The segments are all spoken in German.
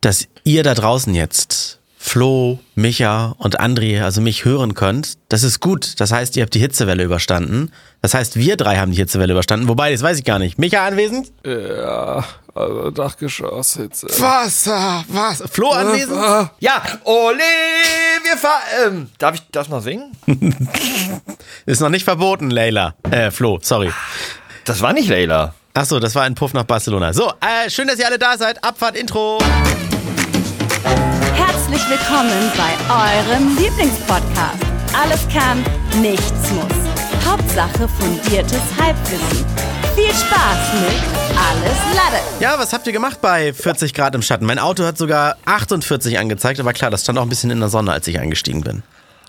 dass ihr da draußen jetzt Flo, Micha und André, also mich hören könnt. Das ist gut. Das heißt, ihr habt die Hitzewelle überstanden. Das heißt, wir drei haben die Hitzewelle überstanden. Wobei, das weiß ich gar nicht. Micha anwesend? Ja, also Dachgeschoss Hitze. Wasser, was? Flo anwesend? Ja, ole, wir fahren. Ähm, darf ich das noch singen? Ist noch nicht verboten, Leila. Äh, Flo, sorry. Das war nicht Leila. Achso, das war ein Puff nach Barcelona. So, äh, schön, dass ihr alle da seid. Abfahrt, Intro. Herzlich willkommen bei eurem Lieblingspodcast. Alles kann, nichts muss. Hauptsache fundiertes Halbwissen. Viel Spaß mit Alles Lade. Ja, was habt ihr gemacht bei 40 Grad im Schatten? Mein Auto hat sogar 48 angezeigt, aber klar, das stand auch ein bisschen in der Sonne, als ich eingestiegen bin.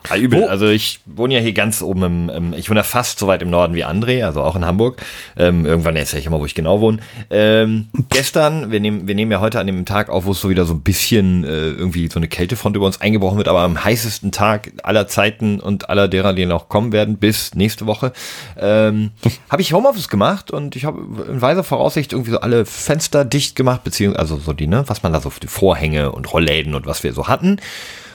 Ja, übel. Also ich wohne ja hier ganz oben im, im ich wohne ja fast so weit im Norden wie André, also auch in Hamburg. Ähm, irgendwann erzähle ich immer, wo ich genau wohne. Ähm, gestern, wir nehmen, wir nehmen ja heute an dem Tag auf, wo es so wieder so ein bisschen äh, irgendwie so eine Kältefront über uns eingebrochen wird, aber am heißesten Tag aller Zeiten und aller derer, die noch kommen werden, bis nächste Woche, ähm, habe ich Homeoffice gemacht und ich habe in weiser Voraussicht irgendwie so alle Fenster dicht gemacht, beziehungsweise also so die, ne, was man da so für die Vorhänge und Rollläden und was wir so hatten.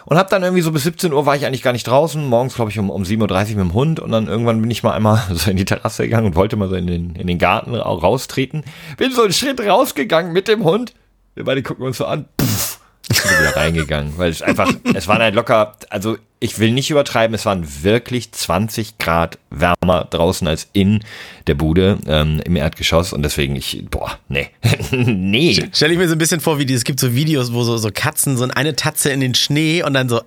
Und hab dann irgendwie so bis 17 Uhr war ich eigentlich gar nicht draußen. Morgens, glaube ich, um, um 7.30 Uhr mit dem Hund. Und dann irgendwann bin ich mal einmal so in die Terrasse gegangen und wollte mal so in den, in den Garten raustreten. Bin so einen Schritt rausgegangen mit dem Hund. Wir beide gucken uns so an. Pff, bin wieder reingegangen. Weil es einfach, es waren halt locker, also ich will nicht übertreiben, es waren wirklich 20 Grad wärmer draußen als in der Bude ähm, im Erdgeschoss und deswegen ich, boah, nee, nee. Stell ich mir so ein bisschen vor, wie die, es gibt so Videos, wo so, so Katzen so eine Tatze in den Schnee und dann so, äh,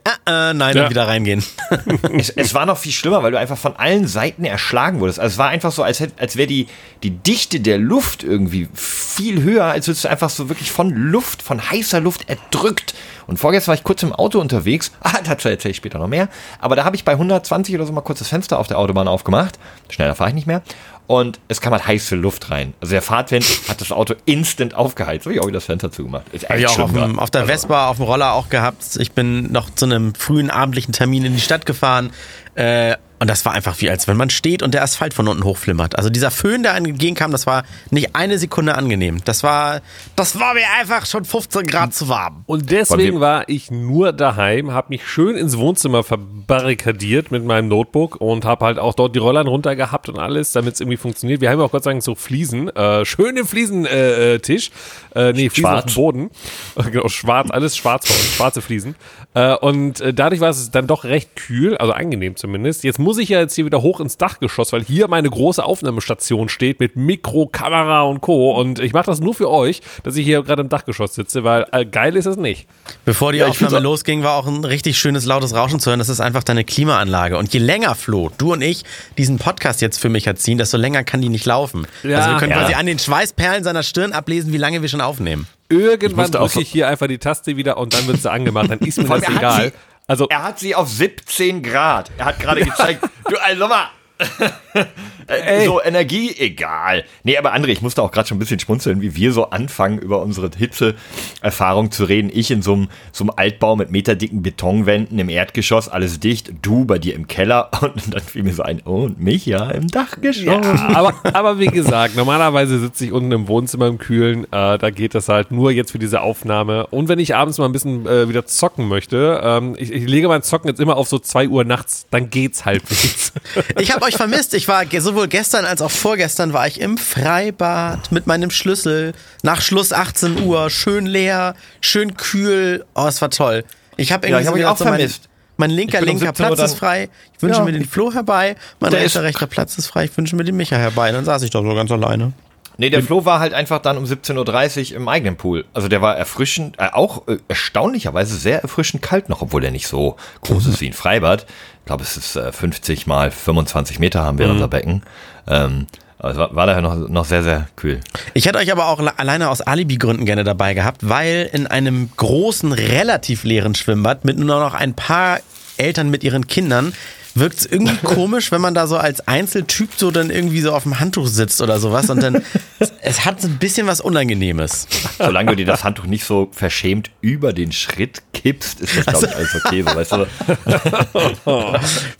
äh, nein, Ja. und wieder reingehen. es, es war noch viel schlimmer, weil du einfach von allen Seiten erschlagen wurdest. Also es war einfach so, als, hätt- als wäre die, die Dichte der Luft irgendwie viel höher, als würdest du einfach so wirklich von Luft, von heißer Luft erdrückt. Und vorgestern war ich kurz im Auto unterwegs. Ah, dazu erzähle ich später noch mehr. Aber da habe ich bei 120 oder so mal kurz das Fenster auf der Autobahn aufgemacht. Schneller fahre ich nicht mehr. Und es kam halt heiße Luft rein. Also der Fahrtwind hat das Auto instant aufgeheizt. So habe ich auch wieder das Fenster zugemacht. Ist Habe ich echt auch auf, dem, auf der Vespa, auf dem Roller auch gehabt. Ich bin noch zu einem frühen abendlichen Termin in die Stadt gefahren. Äh, und das war einfach wie, als wenn man steht und der Asphalt von unten hochflimmert. Also dieser Föhn, der einem entgegenkam, das war nicht eine Sekunde angenehm. Das war, das war mir einfach schon 15 Grad zu warm. Und deswegen war ich nur daheim, habe mich schön ins Wohnzimmer verbarrikadiert mit meinem Notebook und habe halt auch dort die Rollern runter gehabt und alles, damit es irgendwie funktioniert. Wir haben ja auch Gott sei Dank so Fliesen, äh, schöne Fliesentisch, äh, Tisch. äh, nee, Fliesen Schwarz. auf dem Boden, Äh, genau, schwarz, alles schwarz bei uns, schwarze Fliesen. Äh, und äh, dadurch war es dann doch recht kühl, also angenehm zumindest. Jetzt muss ich ja jetzt hier wieder hoch ins Dachgeschoss, weil hier meine große Aufnahmestation steht mit Mikro, Kamera und Co. Und ich mache das nur für euch, dass ich hier gerade im Dachgeschoss sitze, weil äh, geil ist es nicht. Bevor die Ja, Aufnahme losging, war auch ein richtig schönes lautes Rauschen zu hören. Das ist einfach deine Klimaanlage. Und je länger, Flo, du und ich diesen Podcast jetzt für mich erziehen, desto länger kann die nicht laufen. Ja. also wir können Ja. quasi an den Schweißperlen seiner Stirn ablesen, wie lange wir schon aufnehmen. Irgendwann drücke ich hier einfach die Taste wieder und dann wird sie angemacht. Dann ist mir das egal. Also Er hat sie auf 17 Grad. Er hat gerade gezeigt, du, also mal. Äh, so Energie, egal. Nee, aber André, ich musste auch gerade schon ein bisschen schmunzeln, wie wir so anfangen, über unsere Hitzeerfahrung zu reden. Ich in so einem, so einem Altbau mit meterdicken Betonwänden im Erdgeschoss, alles dicht. Du bei dir im Keller. Und dann fiel mir so ein, oh, und mich ja im Dachgeschoss. aber, aber wie gesagt, normalerweise sitze ich unten im Wohnzimmer im Kühlen. Äh, da geht das halt nur jetzt für diese Aufnahme. Und wenn ich abends mal ein bisschen äh, wieder zocken möchte, ähm, ich, ich lege mein Zocken jetzt immer auf so 2 Uhr nachts, dann geht's halbwegs. Ich habe euch vermisst. Ich war sowohl gestern als auch vorgestern war ich im Freibad mit meinem Schlüssel nach Schluss 18 Uhr, schön leer, schön kühl. Oh, es war toll. Ich habe Ja, irgendwie ich hab auch so mein, vermisst. mein linker, um linker 17 Uhr Platz ist frei. Ich wünsche Ja. mir den Flo herbei. Mein rechter, rechter Platz ist frei. Ich wünsche mir den Micha herbei. Dann saß ich doch so ganz alleine. Nee, der Flo war halt einfach dann um 17.30 Uhr im eigenen Pool. Also der war erfrischend, äh, auch äh, erstaunlicherweise sehr erfrischend kalt noch, obwohl er nicht so groß ist wie ein Freibad. Ich glaube, es ist äh, 50 mal 25 Meter haben wir unser Becken. Ähm, aber es war, war daher noch, noch sehr, sehr kühl. Ich hätte euch aber auch alleine aus Alibi-Gründen gerne dabei gehabt, weil in einem großen, relativ leeren Schwimmbad mit nur noch ein paar Eltern mit ihren Kindern wirkt es irgendwie komisch, wenn man da so als Einzeltyp so dann irgendwie so auf dem Handtuch sitzt oder sowas und dann, es, hat so ein bisschen was Unangenehmes. Solange du dir das Handtuch nicht so verschämt über den Schritt kippst, ist das, glaube ich, alles okay. So, weißt du?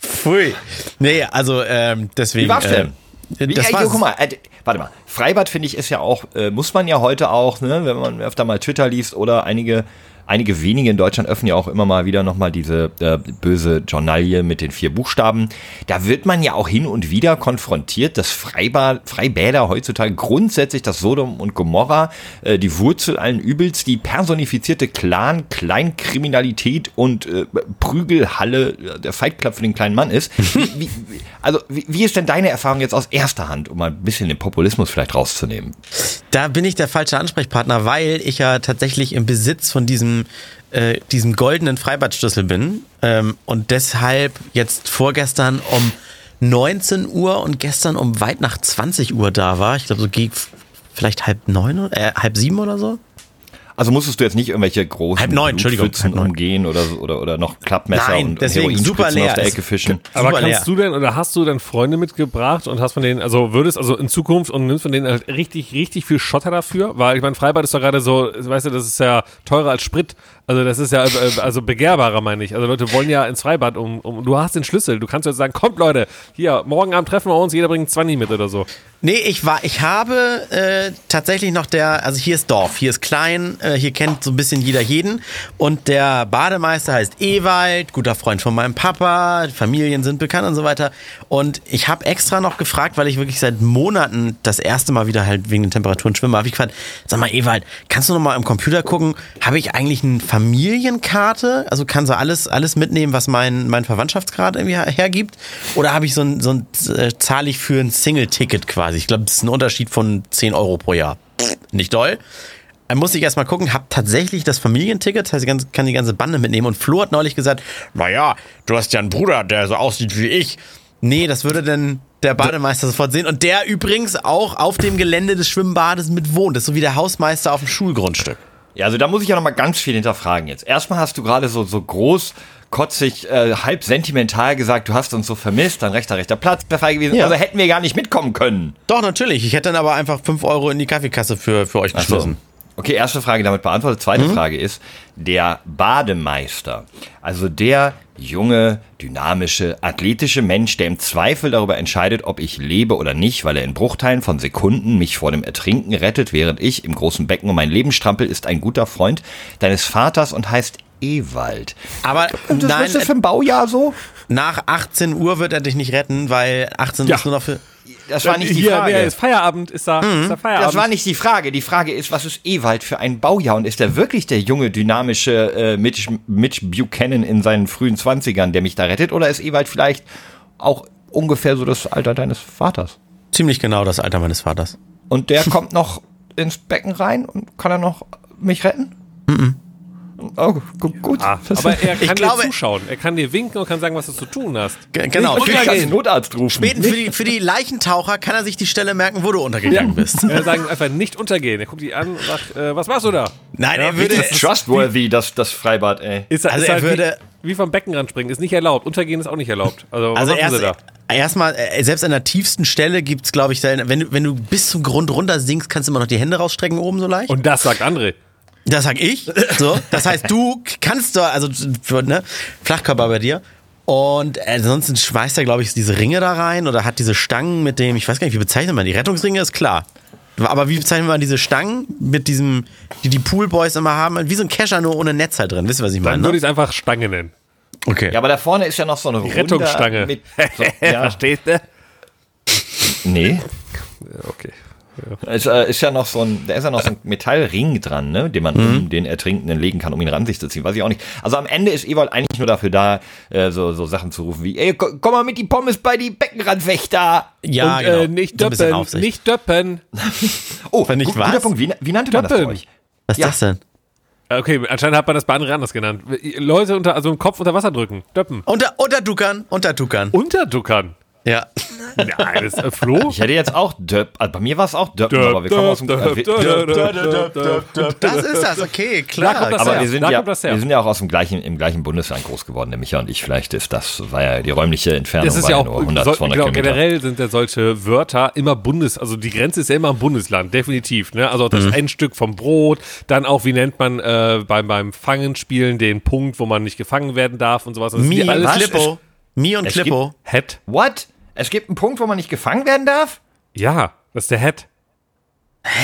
Pfui. Nee, also ähm, deswegen. Wie war's denn? Äh, Wie, das jo, guck mal, äh, warte mal. Freibad finde ich ist ja auch, äh, muss man ja heute auch, ne, wenn man öfter mal Twitter liest oder einige einige wenige in Deutschland öffnen ja auch immer mal wieder nochmal diese äh, böse Journalie mit den vier Buchstaben. Da wird man ja auch hin und wieder konfrontiert, dass Freibad, Freibäder heutzutage grundsätzlich das Sodom und Gomorra, äh, die Wurzel allen Übels, die personifizierte Clan, Kleinkriminalität und äh, Prügelhalle, äh, der Fight Club für den kleinen Mann ist. Wie, wie, also wie, wie ist denn deine Erfahrung jetzt aus erster Hand, um mal ein bisschen den Populismus vielleicht rauszunehmen? Da bin ich der falsche Ansprechpartner, weil ich ja tatsächlich im Besitz von diesem, äh, diesem goldenen Freibadschlüssel bin ähm, und deshalb jetzt vorgestern um 19 Uhr und gestern um weit nach 20 Uhr da war. Ich glaube, so gegen vielleicht halb neun, äh, halb sieben oder so. Also musstest du jetzt nicht irgendwelche großen Halb neun, Entschuldigung, halb neun. umgehen oder, so- oder, oder noch Klappmesser Nein, und deswegen super leer. aus der Ecke fischen. Aber kannst leer. du denn oder hast du dann Freunde mitgebracht und hast von denen, also würdest also in Zukunft und nimmst von denen halt richtig, richtig viel Schotter dafür? Weil ich meine, Freibad ist doch gerade so, weißt du, das ist ja teurer als Sprit. Also das ist ja äh, also begehrbarer, meine ich. Also Leute wollen ja ins Freibad um, um du hast den Schlüssel. Du kannst jetzt sagen, kommt Leute, hier, morgen Abend treffen wir uns, jeder bringt 20 mit oder so. Nee, ich war, ich habe äh, tatsächlich noch der, also hier ist Dorf, hier ist klein, äh, hier kennt so ein bisschen jeder jeden. Und der Bademeister heißt Ewald, guter Freund von meinem Papa, Familien sind bekannt und so weiter. Und ich habe extra noch gefragt, weil ich wirklich seit Monaten das erste Mal wieder halt wegen den Temperaturen schwimme, habe ich gefragt, sag mal Ewald, kannst du noch mal im Computer gucken, habe ich eigentlich eine Familienkarte? Also kannst du alles, alles mitnehmen, was mein, mein Verwandtschaftsgrad irgendwie her- hergibt? Oder habe ich so ein, so ein äh, zahle ich für ein Single-Ticket quasi? Ich glaube, das ist ein Unterschied von 10 Euro pro Jahr. Nicht doll. Dann musste ich erstmal gucken, habe tatsächlich das Familienticket, das heißt, ich kann die ganze Bande mitnehmen. Und Flo hat neulich gesagt, naja, du hast ja einen Bruder, der so aussieht wie ich. Nee, das würde denn der Bademeister sofort sehen. Und der übrigens auch auf dem Gelände des Schwimmbades mit wohnt. Das ist so wie der Hausmeister auf dem Schulgrundstück. Ja, also da muss ich ja noch mal ganz viel hinterfragen jetzt. Erstmal hast du gerade so, so groß, kotzig, äh, halb sentimental gesagt, du hast uns so vermisst, dein rechter, rechter Platz wäre frei gewesen. Ja. Also hätten wir gar nicht mitkommen können. Doch, natürlich. Ich hätte dann aber einfach 5 Euro in die Kaffeekasse für, für euch Ach so. geschlossen. Okay, erste Frage damit beantwortet. Zweite Frage ist, der Bademeister, also der junge, dynamische, athletische Mensch, der im Zweifel darüber entscheidet, ob ich lebe oder nicht, weil er in Bruchteilen von Sekunden mich vor dem Ertrinken rettet, während ich im großen Becken um mein Leben strampel, ist ein guter Freund deines Vaters und heißt Ewald. Aber Und das nein, ist das für ein Baujahr so? nach 18 Uhr wird er dich nicht retten, weil 18 Uhr Ja. ist nur noch für. Das war nicht die Hier, Frage. ist Feierabend? Ist da, ist da Feierabend? Das war nicht die Frage. Die Frage ist, was ist Ewald für ein Baujahr? Und ist er wirklich der junge, dynamische äh, Mitch, Mitch Buchanan in seinen frühen Zwanzigern, der mich da rettet? Oder ist Ewald vielleicht auch ungefähr so das Alter deines Vaters? Ziemlich genau das Alter meines Vaters. Und der kommt noch ins Becken rein und kann er noch mich retten? Oh, gu- gut. Ah, aber er kann Ich glaube- dir zuschauen. Er kann dir winken und kann sagen, was du zu tun hast. Genau. ich Für, kann den Notarzt rufen. späten, für, die, für die Leichentaucher kann er sich die Stelle merken, wo du untergegangen bist. Er sagt einfach nicht untergehen. Er guckt dich an und sagt, äh, was machst du da? Nein, Ja, er würde. Das ist trustworthy, das, das Freibad, ey. Ist, er- Also ist er halt würde- wie, wie vom Beckenrand springen. Ist nicht erlaubt. Untergehen ist auch nicht erlaubt. Also, was Also machen erst, sie da? erstmal, äh, selbst an der tiefsten Stelle gibt es, glaube ich, wenn du, wenn du bis zum Grund runter sinkst, kannst du immer noch die Hände rausstrecken oben so leicht. Und das sagt André. Das sag ich. So. Das heißt, du kannst da, also ne, Flachkörper bei dir. Und ansonsten schmeißt er, glaube ich, diese Ringe da rein oder hat diese Stangen mit dem, ich weiß gar nicht, wie bezeichnet man die? Rettungsringe ist klar. Aber wie bezeichnet man diese Stangen mit diesem, die die Poolboys immer haben? Wie so ein Kescher, nur ohne Netz halt drin. Wisst ihr, was ich Dann meine? würde Ne? ich es einfach Stange nennen. Okay. Ja, aber da vorne ist ja noch so eine Runde Rettungsstange. Mit, so, ja, Verstehst du? nee. Okay. Es äh, ist ja noch so ein, da ist ja noch so ein Metallring dran, ne, den man Mhm. um den Ertrinkenden legen kann, um ihn ran sich zu ziehen. Weiß ich auch nicht. Also am Ende ist Ewald eigentlich nur dafür da, äh, so, so Sachen zu rufen wie, ey, ko- komm mal mit die Pommes bei die Beckenrandwächter. ja, und genau. äh, nicht So döppen. Aufsicht. Nicht döppen. Oh, Wenn nicht gu- was? guter Punkt. Wie, wie nannte man das bei Döppen. euch? Was ist Ja. das denn? Okay, anscheinend hat man das bei anderen anders genannt. Leute unter, also im Kopf unter Wasser drücken. Döppen. Unter, unterduckern, unterduckern. Unterduckern. Ja. Nein, das ist äh, Flo. Ich hätte jetzt auch Döpp, also bei mir war es auch Döp, aber wir kommen aus dem, döp, döp, döp, döp, döp. Das ist das, okay, Da klar. kommt das aber her. wir sind, Da ja, kommt das her. wir sind ja auch aus dem gleichen, im gleichen Bundesland groß geworden, der Micha und ich. Vielleicht ist das, war ja die räumliche Entfernung Das ist ja auch, nur 100, soll, 200 genau, Kilometer. generell sind ja solche Wörter immer Bundes, also die Grenze ist ja immer ein Bundesland, definitiv. Ne? Also das Mhm. Endstück vom Brot, dann auch, wie nennt man äh, beim, beim Fangenspielen den Punkt, wo man nicht gefangen werden darf und sowas. Das Mi alles Klippo. Mi und Es Klippo. Head. What? Es gibt einen Punkt, wo man nicht gefangen werden darf? Ja, das ist der Head.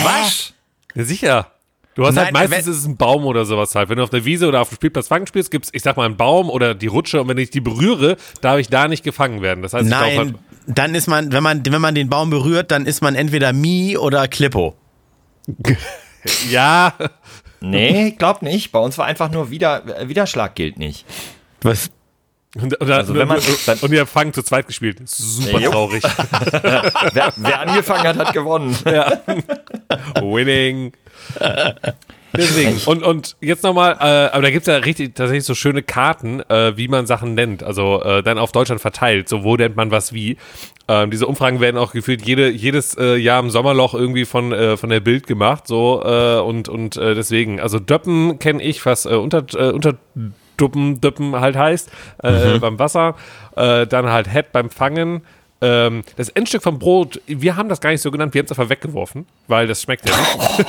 Was? Ja, sicher. Du hast Nein, halt meistens ist es ein Baum oder sowas halt. Wenn du auf der Wiese oder auf dem Spielplatz fangen spielst, gibt's, ich sag mal, einen Baum oder die Rutsche und wenn ich die berühre, darf ich da nicht gefangen werden. Das heißt, ich darf halt, Nein, dann ist man, wenn man, wenn man den Baum berührt, dann ist man entweder Mi oder Klippo. ja, Nee, glaub nicht. Bei uns war einfach nur Wider, äh, Widerschlag gilt nicht. Was? Und, und, Also wenn man- dann- und ihr habt Fangen zu zweit gespielt. Super Jo. traurig. Wer, wer angefangen hat, hat gewonnen. Winning. Deswegen. Und, und jetzt nochmal, äh, aber da gibt's ja richtig tatsächlich so schöne Karten, äh, wie man Sachen nennt. Also äh, dann auf Deutschland verteilt. So, wo nennt man was wie. Ähm, diese Umfragen werden auch gefühlt jede, jedes äh, Jahr im Sommerloch irgendwie von, äh, von der Bild gemacht. So, äh, und, und äh, deswegen, also Döppen kenne ich, was äh, unter, äh, unter Duppen, Döppen halt heißt, äh, beim Wasser. Äh, dann halt Head beim Fangen. Ähm, das Endstück vom Brot, wir haben das gar nicht so genannt, wir haben es einfach weggeworfen, weil das schmeckt ja nicht.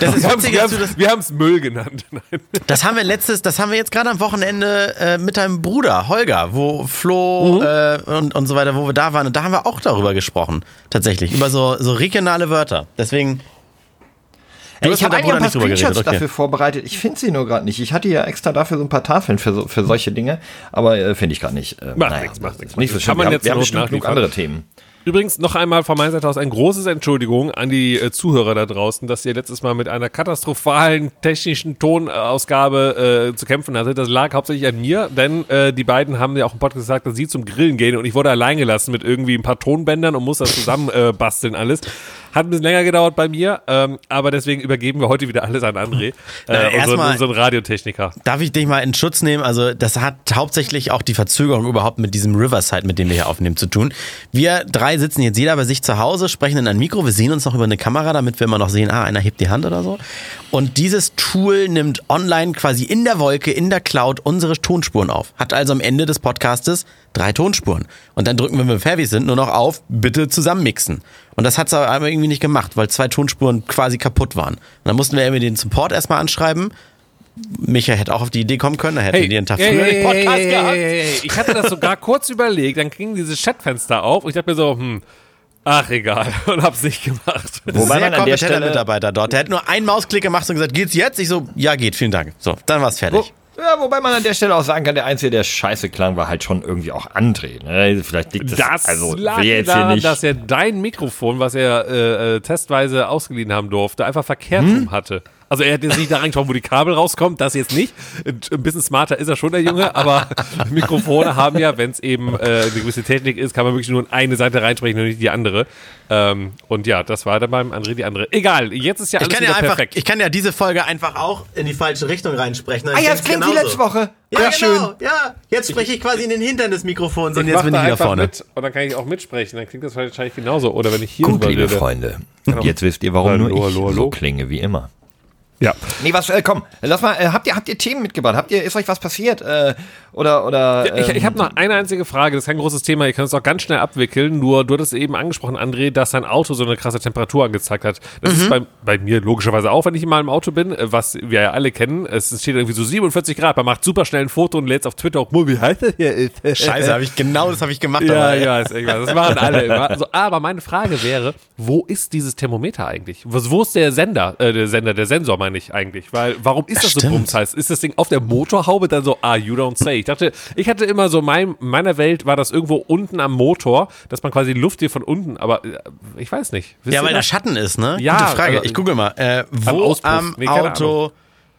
Das ist witzig, wir haben es Müll genannt. Nein. das haben wir letztes, das haben wir jetzt gerade am Wochenende äh, mit deinem Bruder Holger, wo Flo äh, und, und so weiter, wo wir da waren. Und da haben wir auch darüber gesprochen, tatsächlich, über so, so regionale Wörter. Deswegen, Du ich habe eigentlich ein paar Screenshots okay. dafür vorbereitet. Ich finde sie nur gerade nicht. Ich hatte ja extra dafür so ein paar Tafeln für, so, für solche Dinge, aber äh, finde ich gerade nicht. Äh, Macht nix, macht nix, Nicht so schlimm. Kann man wir haben, jetzt wir haben bestimmt genug andere Themen. Übrigens noch einmal von meiner Seite aus ein großes Entschuldigung an die äh, Zuhörer da draußen, dass ihr letztes Mal mit einer katastrophalen technischen Tonausgabe äh, zu kämpfen hattet. Das lag hauptsächlich an mir, denn äh, die beiden haben ja auch im Podcast gesagt, dass sie zum Grillen gehen und ich wurde allein gelassen mit irgendwie ein paar Tonbändern und muss das zusammen äh, basteln alles. Hat ein bisschen länger gedauert bei mir, ähm, aber deswegen übergeben wir heute wieder alles an André, Äh, äh, unseren, unseren Radiotechniker. darf ich dich mal in Schutz nehmen? Also, das hat hauptsächlich auch die Verzögerung überhaupt mit diesem Riverside, mit dem wir hier aufnehmen, zu tun. Wir drei sitzen jetzt jeder bei sich zu Hause, sprechen in ein Mikro, wir sehen uns noch über eine Kamera, damit wir immer noch sehen, ah, einer hebt die Hand oder so. Und dieses Tool nimmt online quasi in der Wolke, in der Cloud unsere Tonspuren auf. Hat also am Ende des Podcastes drei Tonspuren. Und dann drücken wir, wenn wir fertig sind, nur noch auf, bitte zusammenmixen. Und das hat es aber irgendwie nicht gemacht, weil zwei Tonspuren quasi kaputt waren. Und dann mussten wir irgendwie den Support erstmal anschreiben. Micha hätte auch auf die Idee kommen können, da hätten die einen Tag früher den Podcast hey, gehabt. hey, hey, hey. Ich hatte das sogar kurz überlegt, dann ging dieses Chatfenster auf und ich dachte mir so, hm, ach egal, und hab's nicht gemacht. Wobei Sehr man an der Stelle, Mitarbeiter dort. Der hat nur einen Mausklick gemacht und gesagt, geht's jetzt? Ich so, ja geht, vielen Dank. So, dann war's fertig. wo, ja, wobei man an der Stelle auch sagen kann, der Einzige, der scheiße klang, war halt schon irgendwie auch André. Ne? Vielleicht liegt das, Das also lag jetzt hier daran, nicht. dass er dein Mikrofon, was er äh, äh, testweise ausgeliehen haben durfte, einfach verkehrt Hm? rum hatte. Also er hat jetzt nicht da reingeschaut, wo die Kabel rauskommt, das jetzt nicht. Ein bisschen smarter ist er schon, der Junge, aber Mikrofone haben ja, wenn es eben äh, eine gewisse Technik ist, kann man wirklich nur in eine Seite reinsprechen und nicht die andere. Ähm, und ja, das war dann beim André die andere. Egal, jetzt ist ja Ich alles kann wieder ja einfach, perfekt. ich kann ja diese Folge einfach auch in die falsche Richtung reinsprechen. ah ja, das klingt wie letzte Woche. Ja, Ja, genau. schön. Ja, jetzt spreche ich quasi in den Hintern des Mikrofons und Ich jetzt mach bin ich wieder vorne. Mit und dann kann ich auch mitsprechen. Dann klingt das wahrscheinlich genauso. Oder wenn ich hier Gut, liebe rede. Freunde. Und jetzt wisst ihr, warum Hallo, nur ich hallo, hallo. so klinge wie immer. Ja. Nee, was, äh, komm, lass mal, äh, habt ihr, habt ihr Themen mitgebracht? Habt ihr, ist euch was passiert? Äh, oder, oder, Ja, ich ähm, ich habe noch eine einzige Frage, das ist kein großes Thema, ihr könnt es auch ganz schnell abwickeln, nur du hattest eben angesprochen, André, dass dein Auto so eine krasse Temperatur angezeigt hat. Das Mhm. ist bei, bei mir logischerweise auch, wenn ich mal im Auto bin, äh, was wir ja alle kennen. Es steht irgendwie so 47 Grad, man macht super schnell ein Foto und lädt es auf Twitter auch, wie heißt das hier ist. Scheiße, habe ich genau das habe ich gemacht. Ja, aber- ja, ist irgendwas. Das machen alle immer. Also, aber meine Frage wäre, wo ist dieses Thermometer eigentlich? Was, wo ist der Sender, äh, der Sender, der Sensor meine ich eigentlich? Weil, warum ist das so Stimmt. bumsheiß? Ist das Ding auf der Motorhaube dann so, ah, you don't say? Ich dachte, ich hatte immer so, mein, in meiner Welt war das irgendwo unten am Motor, dass man quasi die Luft hier von unten, aber äh, ich weiß nicht. Wisst Ja, weil da das? Schatten ist, ne? Ja, Gute Frage. also- ich google mal. Äh, wo Auspuff. am Nee, Auto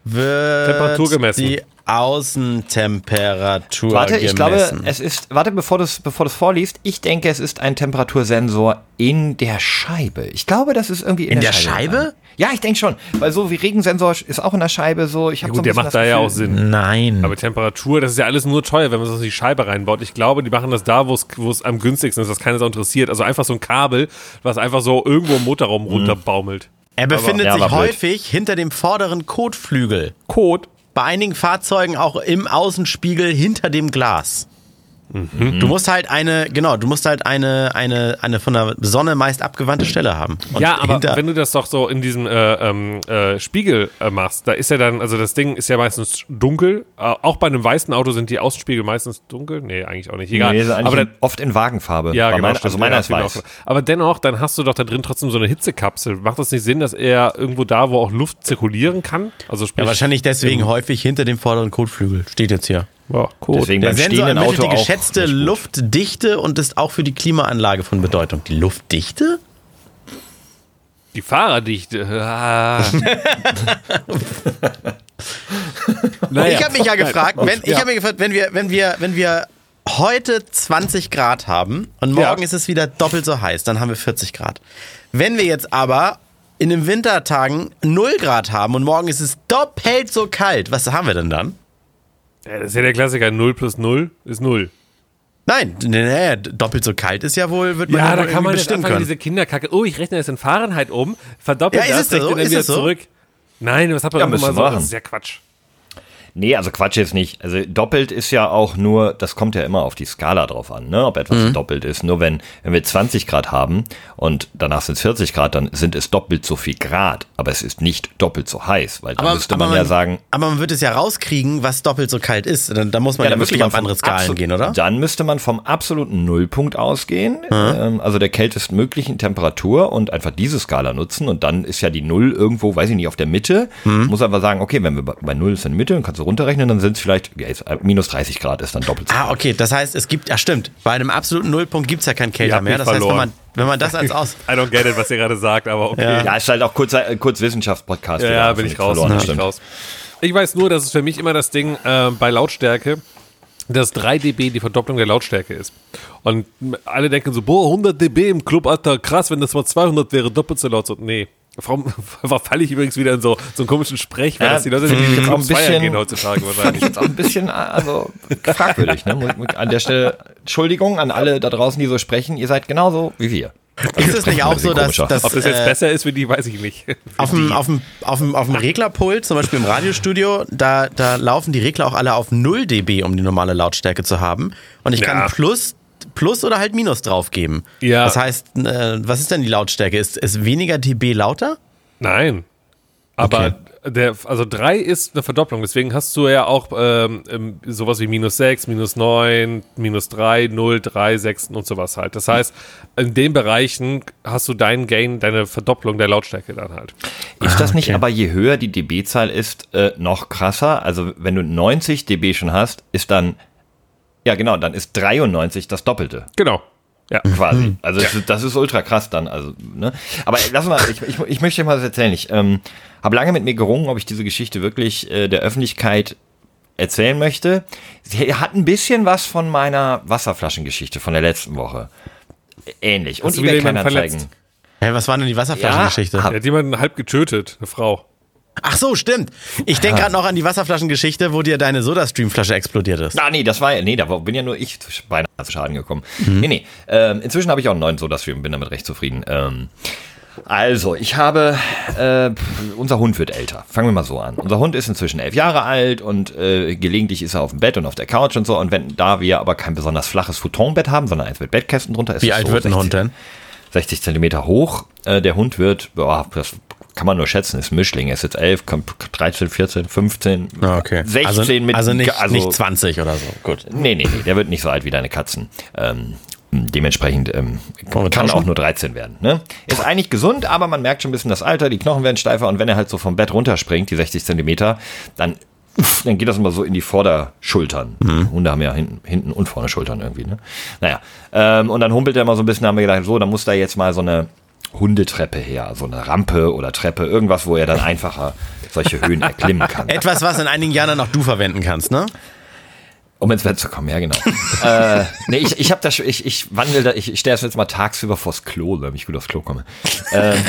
wird Temperatur gemessen. die Außentemperatur Warte, ich glaube, gemessen? es ist, warte, bevor du es bevor du's vorliest, ich denke, es ist ein Temperatursensor in der Scheibe. Ich glaube, das ist irgendwie in, In der, der Scheibe? Ja, ich denke schon, weil so wie Regensensor ist auch in der Scheibe so. Ich Ja, gut, so der macht da ja auch Gefühl- Sinn. Nein. Aber Temperatur, das ist ja alles nur teuer, wenn man das in die Scheibe reinbaut. Ich glaube, die machen das da, wo es wo es am günstigsten ist, was keiner so interessiert. Also einfach so ein Kabel, was einfach so irgendwo im Motorraum runterbaumelt. er befindet ja, sich häufig hinter dem vorderen Kotflügel. Code. Bei einigen Fahrzeugen auch im Außenspiegel hinter dem Glas. Du musst halt eine, genau, du musst halt eine, eine, eine von der Sonne meist abgewandte Stelle haben. Und ja, aber hinter- wenn du das doch so in diesem äh, ähm, äh, Spiegel äh, machst, da ist ja dann, also das Ding ist ja meistens dunkel. Äh, auch bei einem weißen Auto sind die Außenspiegel meistens dunkel. Nee, eigentlich auch nicht. Egal. Nee, aber dann, oft in Wagenfarbe. ja, genau. meiner- stimmt. also meiner Ja, ist weiß. Aber dennoch, dann hast du doch da drin trotzdem so eine Hitzekapsel. Macht das nicht Sinn, dass er irgendwo da, wo auch Luft zirkulieren kann? Also sprich, ja, wahrscheinlich deswegen häufig hinter dem vorderen Kotflügel. Steht jetzt hier. Ja, cool. Deswegen Der beim Sensor stehenden Auto die geschätzte. Luftdichte und ist auch für die Klimaanlage von Bedeutung. Die Luftdichte? Die Fahrerdichte. Ah. naja. Ich habe mich ja gefragt, wenn, ich Ja. habe mich gefragt, wenn wir, wenn wir, wenn wir heute 20 Grad haben und morgen Ja. ist es wieder doppelt so heiß, dann haben wir 40 Grad. Wenn wir jetzt aber in den Wintertagen 0 Grad haben und morgen ist es doppelt so kalt, was haben wir denn dann? Ja, das ist ja der Klassiker. 0 plus 0 ist 0. Nein, nee, nee, doppelt so kalt ist ja wohl, wird man Ja, ja, da kann man bestimmen können. diese Kinderkacke. Oh, ich rechne das in Fahrenheit um, verdoppelt Ja, ist das, es so? rechne dann Ist wieder so? zurück. Nein, was hat man Ja, müsste so? machen. Das ist ja Quatsch. Nee, also Quatsch jetzt nicht. Also doppelt ist ja auch nur, das kommt ja immer auf die Skala drauf an, ne? ob etwas Mhm. doppelt ist. Nur wenn, wenn wir 20 Grad haben und danach sind es 40 Grad, dann sind es doppelt so viel Grad. Aber es ist nicht doppelt so heiß, weil dann müsste man, ja sagen, aber man wird es ja rauskriegen, was doppelt so kalt ist. Dann, dann muss man ja, dann müsste wirklich man auf andere Skalen gehen, oder? Dann müsste man vom absoluten Nullpunkt ausgehen, ähm, also der kältesten möglichen Temperatur und einfach diese Skala nutzen und dann ist ja die Null irgendwo, weiß ich nicht, auf der Mitte. Mhm. Muss einfach sagen, okay, wenn wir bei- bei Null ist in der Mitte, dann kannst du runterrechnen, dann sind es vielleicht, ja, jetzt, äh, minus 30 Grad ist dann doppelt so Ah, okay, das heißt, es gibt, ja stimmt, bei einem absoluten Nullpunkt gibt es ja kein Kälter mehr. Das heißt, wenn verloren. man, wenn man das als Aus... I don't get it, was ihr gerade sagt, aber okay. Ja, ist halt auch kurz, äh, kurz Wissenschaftspodcast. Ja, ja, bin ich raus. verloren, bin ich raus. Ich weiß nur, dass es für mich immer das Ding äh, bei Lautstärke, dass 3 dB die Verdopplung der Lautstärke ist. Und alle denken so, boah, 100 dB im Club, Alter, krass, wenn das mal 200 wäre, doppelt so laut. So, nee. Warum falle ich übrigens wieder in so, so einen komischen Sprech, weil Ja, das die Leute, die finde ich jetzt auch bisschen- gehen heutzutage wahrscheinlich. jetzt auch ein bisschen, also fragwürdig. Ne? An der Stelle Entschuldigung an alle da draußen, die so sprechen. Ihr seid genauso wie wir. Ist es nicht auch so, dass, dass Ob das jetzt äh, besser ist für die, weiß ich nicht. auf dem, auf, dem, auf, dem, auf dem Reglerpult, zum Beispiel im Radiostudio, da, da laufen die Regler auch alle auf 0 dB, um die normale Lautstärke zu haben. Und ich Ja. kann Plus, Plus oder halt Minus draufgeben. Ja. Das heißt, äh, was ist denn die Lautstärke? Ist, ist weniger dB lauter? Nein. Aber der, also 3 ist eine Verdopplung, deswegen hast du ja auch ähm, ähm, sowas wie minus 6, minus 9, minus 3, 0, 3, 6 und sowas halt. Das heißt, in den Bereichen hast du deinen Gain, deine Verdopplung der Lautstärke dann halt. Ist das nicht okay. aber je höher die dB-Zahl ist, äh, noch krasser? Also wenn du 90 dB schon hast, ist dann, ja genau, dann ist 93 das Doppelte. Genau. Ja. quasi. Also das, ist, das ist ultra krass dann. Also, ne? Aber lass mal, ich, ich, ich möchte dir mal was erzählen. Ich ähm, habe lange mit mir gerungen, ob ich diese Geschichte wirklich äh, der Öffentlichkeit erzählen möchte. Sie hat ein bisschen was von meiner Wasserflaschengeschichte von der letzten Woche. Ähnlich. Und eBay jemanden Kleinanzeigen. verletzt? Hä, was war denn die Wasserflaschengeschichte? Ja, Er hat jemanden halb getötet, eine Frau. Ach so, stimmt. Ich denke gerade noch an die Wasserflaschengeschichte, wo dir deine Soda-Stream-Flasche explodiert ist. Ah, nee, das war ja, nee, da bin ja nur ich beinahe zu Schaden gekommen. Mhm. Nee, nee. Ähm, inzwischen habe ich auch einen neuen Soda-Stream, bin damit recht zufrieden. Ähm, also, ich habe, äh, unser Hund wird älter. Fangen wir mal so an. Unser Hund ist inzwischen elf Jahre alt und äh, gelegentlich ist er auf dem Bett und auf der Couch und so. Und wenn da wir aber kein besonders flaches Futonbett haben, sondern eins mit Bettkästen drunter, ist Wie alt so wird ein 60 Hund denn? 60 Zentimeter hoch. Äh, der Hund wird, boah, das kann man nur schätzen, ist ein Mischling. Er ist jetzt 11, kommt 13, 14, 15, Ah, okay. 16 also, mit also nicht, also, nicht 20 oder so. Gut. Nee, nee, nee, der wird nicht so alt wie deine Katzen. Ähm, dementsprechend ähm, kann tauschen? auch nur 13 werden. Ne? Ist eigentlich gesund, aber man merkt schon ein bisschen das Alter, die Knochen werden steifer und wenn er halt so vom Bett runterspringt, die 60 Zentimeter, dann, uff, dann geht das immer so in die Vorderschultern. Hunde haben ja hinten, hinten und vorne Schultern irgendwie. Ne? Naja, ähm, und dann humpelt er immer so ein bisschen, haben wir gedacht, so, dann muss da jetzt mal so eine Hundetreppe her, so eine Rampe oder Treppe, irgendwas, wo er dann einfacher solche Höhen erklimmen kann. Etwas, was in einigen Jahren dann auch du verwenden kannst, ne? Um ins Bett zu kommen, ja genau. äh, nee, ich, ich habe das, ich, ich wandel da, ich, ich stehe jetzt mal tagsüber vors Klo, damit ich gut aufs Klo komme. Ähm,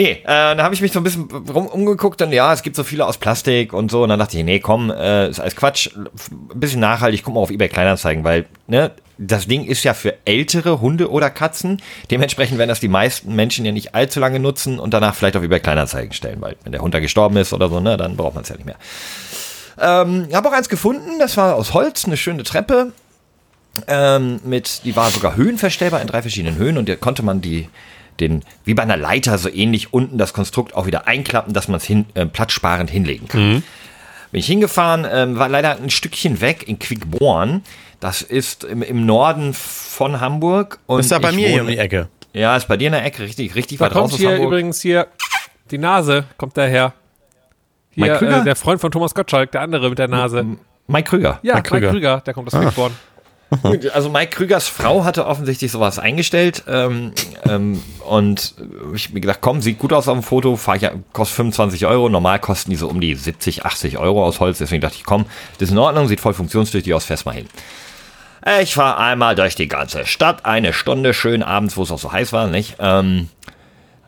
nee, äh, dann habe ich mich so ein bisschen rum, umgeguckt und ja, es gibt so viele aus Plastik und so und dann dachte ich, nee, komm, äh, ist alles Quatsch, ein bisschen nachhaltig, guck mal auf eBay Kleinanzeigen, weil, ne, das Ding ist ja für ältere Hunde oder Katzen. Dementsprechend werden das die meisten Menschen ja nicht allzu lange nutzen und danach vielleicht auf eBay Kleinanzeigen stellen, weil wenn der Hund da gestorben ist oder so, ne, dann braucht man es ja nicht mehr. Ähm, habe auch eins gefunden, das war aus Holz, eine schöne Treppe. ähm, mit, die war sogar höhenverstellbar in drei verschiedenen Höhen und da konnte man die, den, wie bei einer Leiter so ähnlich unten das Konstrukt auch wieder einklappen, dass man es hin, äh, platzsparend hinlegen kann. Bin ich hingefahren, ähm, war leider ein Stückchen weg in Quickborn. Das ist im, im Norden von Hamburg. Und Ist ja bei mir hier um wohne- die Ecke. Ja, ist bei dir in der Ecke, richtig, richtig Da weit raus kommt aus hier Hamburg. übrigens hier die Nase, kommt daher. Hier, Mike Krüger? äh, der Freund von Thomas Gottschalk, der andere mit der Nase. Mike Krüger. Ja, Mike Mike Krüger. Krüger, der kommt aus Quickborn. Also Mike Krügers Frau hatte offensichtlich sowas eingestellt ähm, ähm, und ich hab mir gedacht, komm, sieht gut aus auf dem Foto, fahr ich kostet 25 Euro, normal kosten die so um die 70, 80 Euro aus Holz, deswegen dachte ich, komm, das ist in Ordnung, sieht voll funktionstüchtig aus, fährst mal hin. Ich fahr einmal durch die ganze Stadt, eine Stunde, schön abends, wo es auch so heiß war, nicht? Ähm,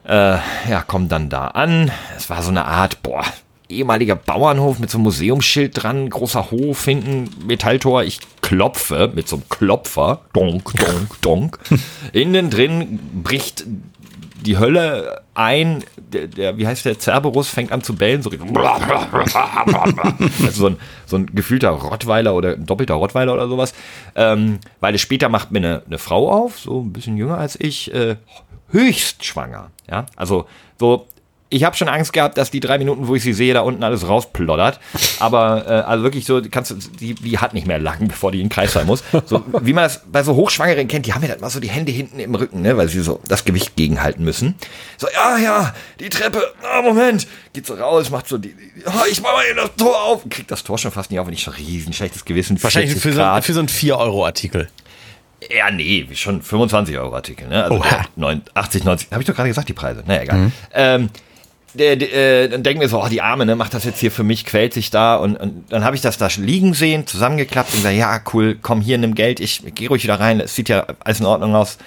äh, ja, komm dann da an. Es war so eine Art, boah, ehemaliger Bauernhof mit so einem Museumsschild dran, großer Hof, hinten Metalltor. Ich klopfe mit so einem Klopfer. Donk, donk, donk. Innen drin bricht die Hölle ein. Der, der, wie heißt der? Cerberus fängt an zu bellen. So, also so, ein, so ein gefühlter Rottweiler oder ein doppelter Rottweiler oder sowas. Ähm, weil es später macht mir eine, eine Frau auf, so ein bisschen jünger als ich, äh, höchst schwanger. Ja, also so. Ich habe schon Angst gehabt, dass die drei Minuten, wo ich sie sehe, da unten alles rausploddert. Aber äh, also wirklich so, kannst du, die, die hat nicht mehr lang, bevor die in den Kreis sein muss. So, wie man das bei so Hochschwangeren kennt, die haben ja dann mal so die Hände hinten im Rücken, ne, weil sie so das Gewicht gegenhalten müssen. So, ja, ja, die Treppe, ah, Moment, geht so raus, macht so die, die ah, ich mach mal hier das Tor auf, kriegt das Tor schon fast nicht auf, wenn ich schon riesen schlechtes Gewissen. Wahrscheinlich 40 für so, für so einen 4-Euro-Artikel. Ja, nee, schon 25 Euro Artikel, ne? Also Oha. der 9, 80, 90, habe ich doch gerade gesagt, die Preise. Naja, egal. Ähm, der, der, äh, dann denken wir so, oh, die Arme, ne, macht das jetzt hier für mich, quält sich da und, und dann habe ich das da liegen sehen, zusammengeklappt und gesagt, ja, cool, komm hier, nimm Geld, ich geh ruhig wieder rein, es sieht ja alles in Ordnung aus.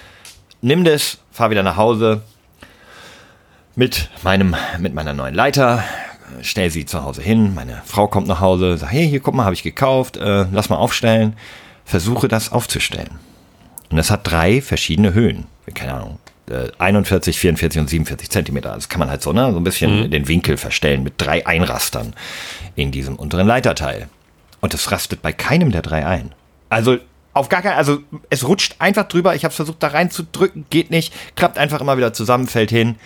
Nimm das, fahr wieder nach Hause mit meinem, mit meiner neuen Leiter, stell sie zu Hause hin, meine Frau kommt nach Hause, sagt, hey, hier, guck mal, habe ich gekauft, äh, lass mal aufstellen, versuche das aufzustellen. Und es hat drei verschiedene Höhen. Keine Ahnung. Äh, 41, 44 und 47 Zentimeter. Das kann man halt so, ne, so ein bisschen den Winkel verstellen mit drei Einrastern in diesem unteren Leiterteil. Und es rastet bei keinem der drei ein. Also auf gar keinen, also es rutscht einfach drüber. Ich habe versucht da reinzudrücken, geht nicht, klappt einfach immer wieder zusammen, fällt hin.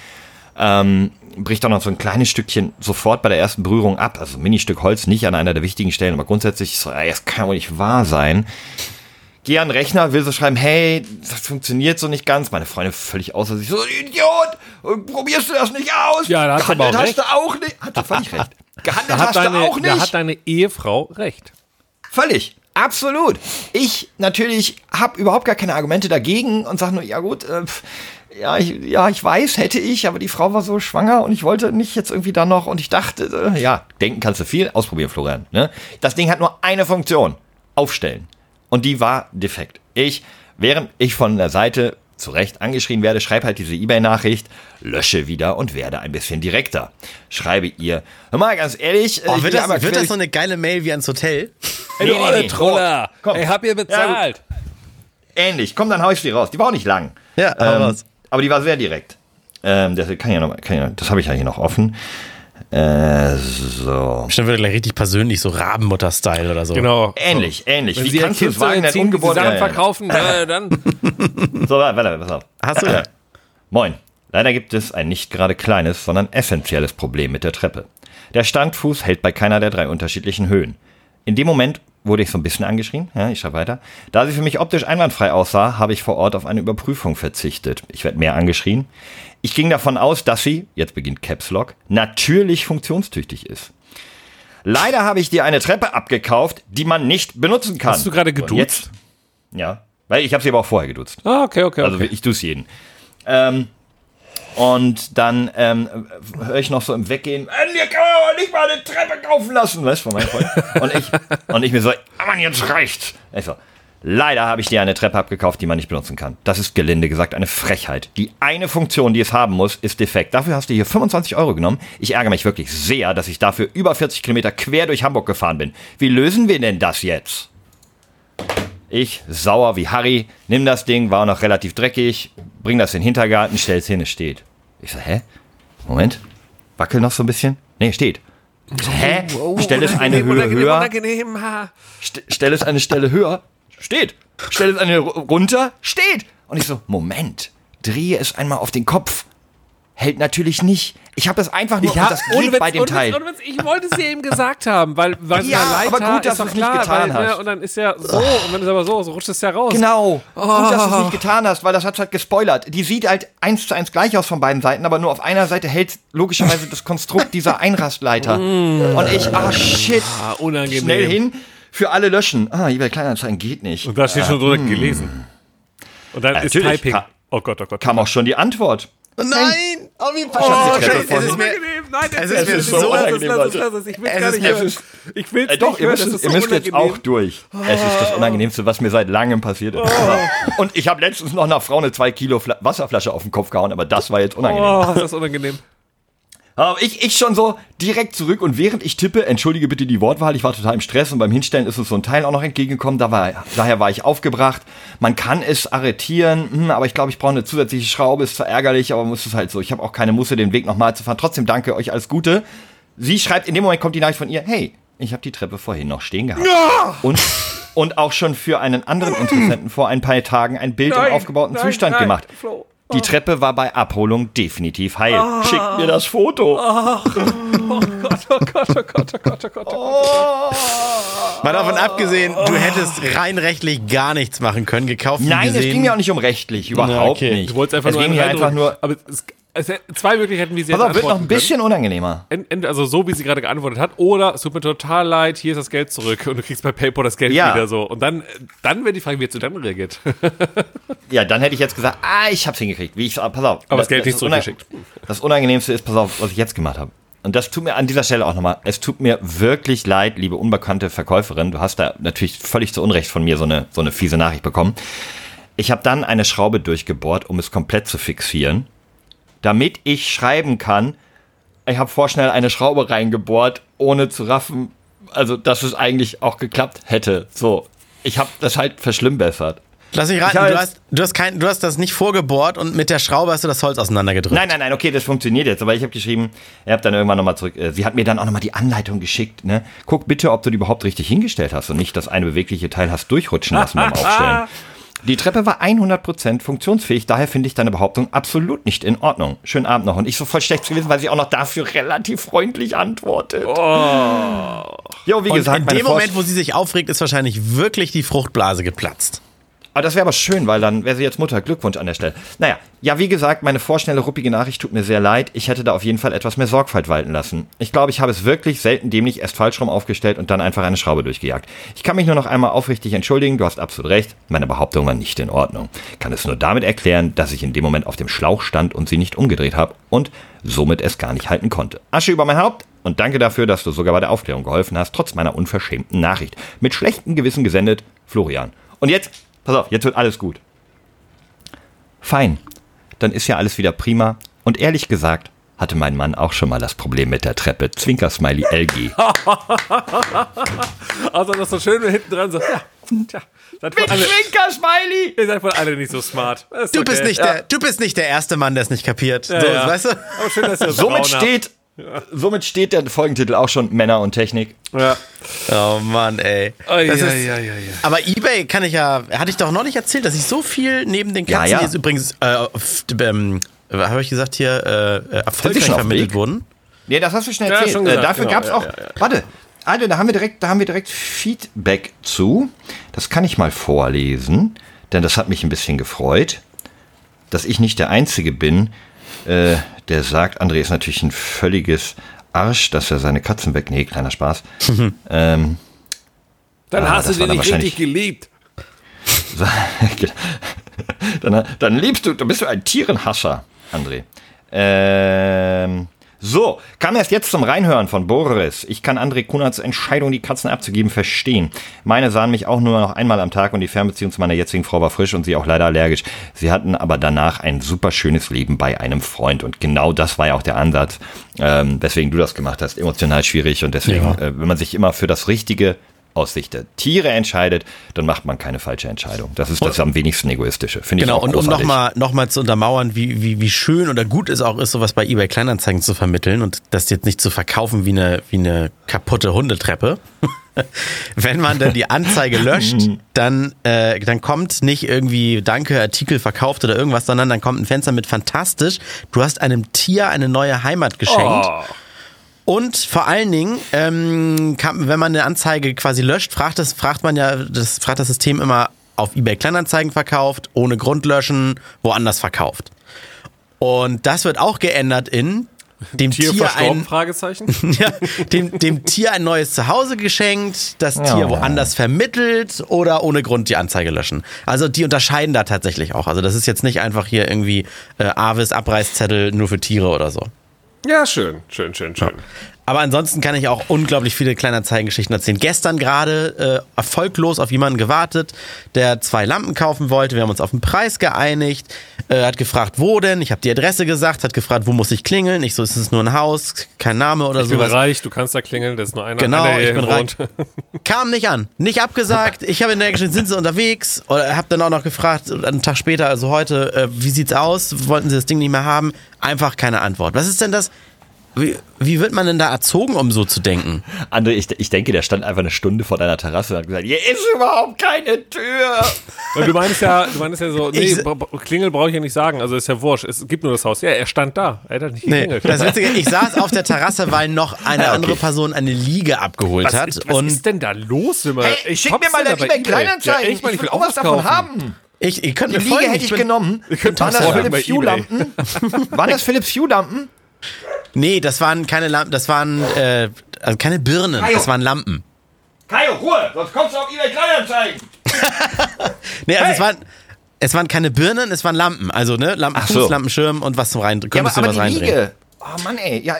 Ähm, bricht auch noch so ein kleines Stückchen sofort bei der ersten Berührung ab. Also ein Ministück Holz, nicht an einer der wichtigen Stellen, aber grundsätzlich das kann wohl nicht wahr sein. Geh an den Rechner, will so schreiben, hey, das funktioniert so nicht ganz. Meine Freundin völlig außer sich, so, Idiot, probierst du das nicht aus? Ja, da hast du aber auch Gehandelt hast du auch nicht. Hat du völlig recht. Gehandelt hast du deine, auch nicht. da hat deine Ehefrau recht. Völlig. Absolut. Ich natürlich habe überhaupt gar keine Argumente dagegen und sage nur, ja gut, äh, pf, ja, ich, ja, ich weiß, hätte ich, aber die Frau war so schwanger und ich wollte nicht jetzt irgendwie da noch und ich dachte, äh, ja, denken kannst du viel, ausprobieren, Florian. Ne? Das Ding hat nur eine Funktion, aufstellen. Und die war defekt. Ich, während ich von der Seite zu Recht angeschrien werde, schreibe halt diese E-Mail-Nachricht, lösche wieder und werde ein bisschen direkter. Schreibe ihr, hör mal, ganz ehrlich, Oh, ich wird, das, wird das so eine geile Mail wie ans Hotel? Nee, nee, nee. Troller. Komm. Ey, hab ihr bezahlt. ähnlich. Komm, dann hau ich die raus. Die war auch nicht lang. Ja, ähm, raus. aber die war sehr direkt. Ähm, das kann ich ja noch, kann ich, ja- das habe ich ja hier noch offen. Äh, so. Bestimmt wird gleich richtig persönlich, so Rabenmutter-Style oder so. Genau. Ähnlich, ähnlich. Wenn Wie sie kannst du es wagen, die Ungeborenes... Sachen verkaufen, äh, dann. So, warte, warte, pass auf. Hast du ja. Moin. Leider gibt es ein nicht gerade kleines, sondern essentielles Problem mit der Treppe. Der Standfuß hält bei keiner der drei unterschiedlichen Höhen. In dem Moment wurde ich so ein bisschen angeschrien, ja, ich schreibe weiter. Da sie für mich optisch einwandfrei aussah, habe ich vor Ort auf eine Überprüfung verzichtet. Ich werde mehr angeschrien. Ich ging davon aus, dass sie, jetzt beginnt Caps Lock, natürlich funktionstüchtig ist. Leider habe ich dir eine Treppe abgekauft, die man nicht benutzen kann. Hast du gerade geduzt? Jetzt, ja, weil ich habe sie aber auch vorher geduzt. Ah, okay, okay. Also okay. ich es jeden. Ähm, und dann ähm, höre ich noch so im Weggehen, "Äh, dir kann man aber nicht mal eine Treppe kaufen lassen, weißt du, von meinem Freund. Und ich, und ich mir so, ah Mann, jetzt reicht's. Ich so, leider habe ich dir eine Treppe abgekauft, die man nicht benutzen kann. Das ist gelinde gesagt eine Frechheit. Die eine Funktion, die es haben muss, ist defekt. Dafür hast du hier 25 Euro genommen. Ich ärgere mich wirklich sehr, dass ich dafür über 40 Kilometer quer durch Hamburg gefahren bin. Wie lösen wir denn das jetzt? Ich, sauer wie Harry, nimm das Ding, war auch noch relativ dreckig, bring das in den Hintergarten, stell's hin, es steht. Ich so, hä? Moment, wackel noch so ein bisschen? Nee, steht. So, hä? Stell es eine Höhe höher, Unangenehm, ha. st stell es eine Stelle höher, steht. stelle es eine runter, steht. Und ich so, Moment, drehe es einmal auf den Kopf. Hält natürlich nicht. Ich habe das einfach nur, Ja, und das geht bei dem Teil. Witz, Witz, ich wollte es dir eben gesagt haben, weil, weil Ja, eine aber gut, dass ist doch du es nicht klar, getan weil, ne, hast. und dann ist ja so, und wenn es aber so, so rutscht es ja raus. Genau. Gut, dass du es nicht getan hast, weil das hat halt gespoilert. Die sieht halt eins zu eins gleich aus von beiden Seiten, aber nur auf einer Seite hält logischerweise das Konstrukt dieser Einrastleiter. Und ich, ah shit, Ah, unangenehm. schnell hin, für alle löschen. Ah, eBay Kleinanzeigen geht nicht. Und da steht schon drunter gelesen. Und dann ist Natürlich, Typing. ka- Oh Gott, oh Gott. Kam auch schon die Antwort. Nein! Oh, wie Ich hab die Treppe es ist mir, unangenehm. Nein, es das ist mir so lass es, unangenehm, lass es, lass es. Ich will Es gar nicht hören. Ich will Äh, doch, ihr müsst, es- ist ihr so müsst jetzt unangenehm. auch durch. Es ist das Unangenehmste, was mir seit langem passiert ist. Und ich habe letztens noch einer Frau eine 2 Kilo Fla Wasserflasche auf den Kopf gehauen, aber das war jetzt unangenehm. Oh, das ist unangenehm. Aber ich, ich schon so direkt zurück und während ich tippe, entschuldige bitte die Wortwahl, ich war total im Stress und beim Hinstellen ist uns so ein Teil auch noch entgegengekommen, da war, daher war ich aufgebracht. Man kann es arretieren, hm, aber ich glaube, ich brauche eine zusätzliche Schraube, ist zwar ärgerlich, aber muss es halt so. Ich habe auch keine Musse, den Weg nochmal zu fahren. Trotzdem danke euch, alles Gute. Sie schreibt, in dem Moment kommt die Nachricht von ihr, hey, ich habe die Treppe vorhin noch stehen gehabt. Und, und auch schon für einen anderen Interessenten vor ein paar Tagen ein Bild Nein, im aufgebauten nein, Zustand nein, gemacht. Flo. Die Treppe war bei Abholung definitiv heil. Schickt mir das Foto. Oh Gott, oh Gott, oh Gott, oh Gott, oh Gott, oh Gott. mal davon abgesehen, du hättest rein rechtlich gar nichts machen können, gekauft. Nein, es gesehen. ging mir auch nicht um rechtlich, überhaupt okay. nicht. Du wolltest einfach es nur ging einfach nur. Aber es, es, zwei Möglichkeiten, wie sie jetzt auf, wird noch ein antworten können. bisschen unangenehmer. Ent- ent- Also so, wie sie gerade geantwortet hat, oder es tut mir total leid, hier ist das Geld zurück und du kriegst bei PayPal das Geld Ja. wieder so. Und dann, dann wäre die Frage, wie hättest du dann reagiert? Ja, dann hätte ich jetzt gesagt, ah, ich hab's hingekriegt. Wie ich, pass auf. Aber das Geld nicht Una- zurückgeschickt. Das Unangenehmste ist, pass auf, was ich jetzt gemacht habe. Und das tut mir an dieser Stelle auch nochmal, es tut mir wirklich leid, liebe unbekannte Verkäuferin. Du hast da natürlich völlig zu Unrecht von mir so eine, so eine fiese Nachricht bekommen. Ich habe dann eine Schraube durchgebohrt, um es komplett zu fixieren, damit ich schreiben kann, ich habe vorschnell eine Schraube reingebohrt, ohne zu raffen, also dass es eigentlich auch geklappt hätte. So, ich habe das halt verschlimmbessert. Lass mich raten, du hast, du, hast kein, du hast das nicht vorgebohrt und mit der Schraube hast du das Holz auseinandergedrückt. Nein, nein, nein, okay, das funktioniert jetzt. Aber ich habe geschrieben, er hat dann irgendwann nochmal zurück. Äh, sie hat mir dann auch nochmal die Anleitung geschickt. Ne? Guck bitte, ob du die überhaupt richtig hingestellt hast und nicht das eine bewegliche Teil hast durchrutschen lassen beim Aufstellen. Die Treppe war 100% funktionsfähig, daher finde ich deine Behauptung absolut nicht in Ordnung. Schönen Abend noch. Und ich so voll schlecht gewesen, weil sie auch noch dafür relativ freundlich antwortet. Jo, wie Und gesagt, in dem Moment, wo sie sich aufregt, ist wahrscheinlich wirklich die Fruchtblase geplatzt. Aber das wäre aber schön, weil dann wäre sie jetzt Mutter. Glückwunsch an der Stelle. Naja, ja, wie gesagt, meine vorschnelle, ruppige Nachricht tut mir sehr leid. Ich hätte da auf jeden Fall etwas mehr Sorgfalt walten lassen. Ich glaube, ich habe es wirklich selten dämlich erst falsch rum aufgestellt und dann einfach eine Schraube durchgejagt. Ich kann mich nur noch einmal aufrichtig entschuldigen. Du hast absolut recht. Meine Behauptung war nicht in Ordnung. Kann es nur damit erklären, dass ich in dem Moment auf dem Schlauch stand und sie nicht umgedreht habe und somit es gar nicht halten konnte. Asche über mein Haupt. Und danke dafür, dass du sogar bei der Aufklärung geholfen hast, trotz meiner unverschämten Nachricht. Mit schlechtem Gewissen gesendet, Florian. Und jetzt, pass auf, jetzt wird alles gut. Fein. Dann ist ja alles wieder prima. Und ehrlich gesagt, hatte mein Mann auch schon mal das Problem mit der Treppe. Zwinker-Smiley LG. Also das so schön hinten dran so, ja, tja, seid alle, Zwinker-Smiley! ihr seid wohl alle nicht so smart. Ist Du, okay. bist nicht der, du bist nicht der erste Mann, der es nicht kapiert. so, ja. Weißt du? Aber schön, dass ihr Somit Braun steht, somit steht der Folgentitel auch schon Männer und Technik. Ja. Oh Mann, ey. Das ai, ist, ai. Aber eBay kann ich ja, hatte ich doch neulich erzählt, dass ich so viel neben den Katzen, Ja, ja. die jetzt übrigens, äh, ähm, habe ich gesagt hier, äh, äh, erfolgreich vermittelt Weg? wurden. Nee, das hast du schnell Ja, erzählt. schon äh, gesagt, dafür genau, gab's ja, auch. ja, ja. Warte, Alter, da haben wir direkt, da haben wir direkt Feedback zu. Das kann ich mal vorlesen, denn das hat mich ein bisschen gefreut, dass ich nicht der Einzige bin, äh, der sagt, André ist natürlich ein völliges Arsch, dass er seine Katzen wegnäht. Kleiner Spaß. ähm, Dann Ah, hast du den dann nicht richtig geliebt. dann, dann liebst du, du bist du ein Tierenhasser, André. Ähm, so, kam erst jetzt zum Reinhören von Boris. Ich kann André Kunerts Entscheidung, die Katzen abzugeben, verstehen. Meine sahen mich auch nur noch einmal am Tag und die Fernbeziehung zu meiner jetzigen Frau war frisch und sie auch leider allergisch. Sie hatten aber danach ein super schönes Leben bei einem Freund und genau das war ja auch der Ansatz, ähm, weswegen du das gemacht hast. Emotional schwierig und deswegen, Ja. äh, wenn man sich immer für das Richtige aus Sicht der Tiere entscheidet, dann macht man keine falsche Entscheidung. Das ist das am wenigsten egoistische. Finde Genau, ich auch und um nochmal noch mal zu untermauern, wie, wie, wie schön oder gut es auch ist, sowas bei eBay Kleinanzeigen zu vermitteln und das jetzt nicht zu verkaufen wie eine, wie eine kaputte Hundetreppe. Wenn man dann die Anzeige löscht, dann, äh, dann kommt nicht irgendwie Danke, Artikel verkauft oder irgendwas, sondern dann kommt ein Fenster mit fantastisch. Du hast einem Tier eine neue Heimat geschenkt. Oh. Und vor allen Dingen, ähm, kann, wenn man eine Anzeige quasi löscht, fragt, das, fragt man ja, das fragt das System immer auf eBay Kleinanzeigen verkauft, ohne Grund löschen, woanders verkauft. Und das wird auch geändert in dem Tier Tier, ein, Fragezeichen. ja, dem, dem Tier ein neues Zuhause geschenkt, das Ja. Tier woanders vermittelt oder ohne Grund die Anzeige löschen. Also die unterscheiden da tatsächlich auch. Also das ist jetzt nicht einfach hier irgendwie äh, Avis Abreißzettel nur für Tiere oder so. Ja, schön, schön, schön, schön. Aber ansonsten kann ich auch unglaublich viele Kleinanzeigengeschichten erzählen. Gestern gerade äh, erfolglos auf jemanden gewartet, der zwei Lampen kaufen wollte. Wir haben uns auf den Preis geeinigt. Äh, hat gefragt, wo denn? Ich habe die Adresse gesagt. Hat gefragt, wo muss ich klingeln? Ich so, ist es nur ein Haus? Kein Name oder Ich bin sowas. reich, du kannst da klingeln, das ist nur einer. Genau, einer, der ich bin wohnt. Kam nicht an. Nicht abgesagt. Ich habe in der geschrieben, sind Sie unterwegs? Oder habe dann auch noch gefragt, einen Tag später, also heute, äh, wie sieht's aus? Wollten Sie das Ding nicht mehr haben? Einfach keine Antwort. Was ist denn das? Wie, wie wird man denn da erzogen, um so zu denken? André, ich, ich denke, der stand einfach eine Stunde vor deiner Terrasse und hat gesagt, hier ist überhaupt keine Tür. Und du meinst ja, du meinst ja so, nee, Ich- Klingel brauche ich ja nicht sagen, also ist ja wurscht, es gibt nur das Haus. Ja, er stand da, er hat nicht Nee, geklingelt. das Witzige, ich saß auf der Terrasse, weil noch eine okay. andere Person eine Liege abgeholt was, hat. ist, was und ist denn da los? Wenn man, Hey, schick hopp's mir mal eBay Kleinanzeigen. Ja, echt mal, ich will auch was davon haben. ich, ihr könnt Die mir Liege folgen. hätte ich bin- genommen. Waren das Philips bei Hue eBay. Lampen? Waren das Philips Hue Lampen? Nee, das waren keine Lampen, das waren äh, also keine Birnen, das waren Lampen. Kaio, Ruhe, sonst kommst du auf eBay Kleinanzeigen. Nee, also Hey! es waren es waren keine Birnen, es waren Lampen. Also, ne, Lampenfuß, Ach so. Lampenschirm und was zum reindrehen. Ja, aber, Könntest du aber was die reindrehen. Liege. Oh Mann, ey. Ja,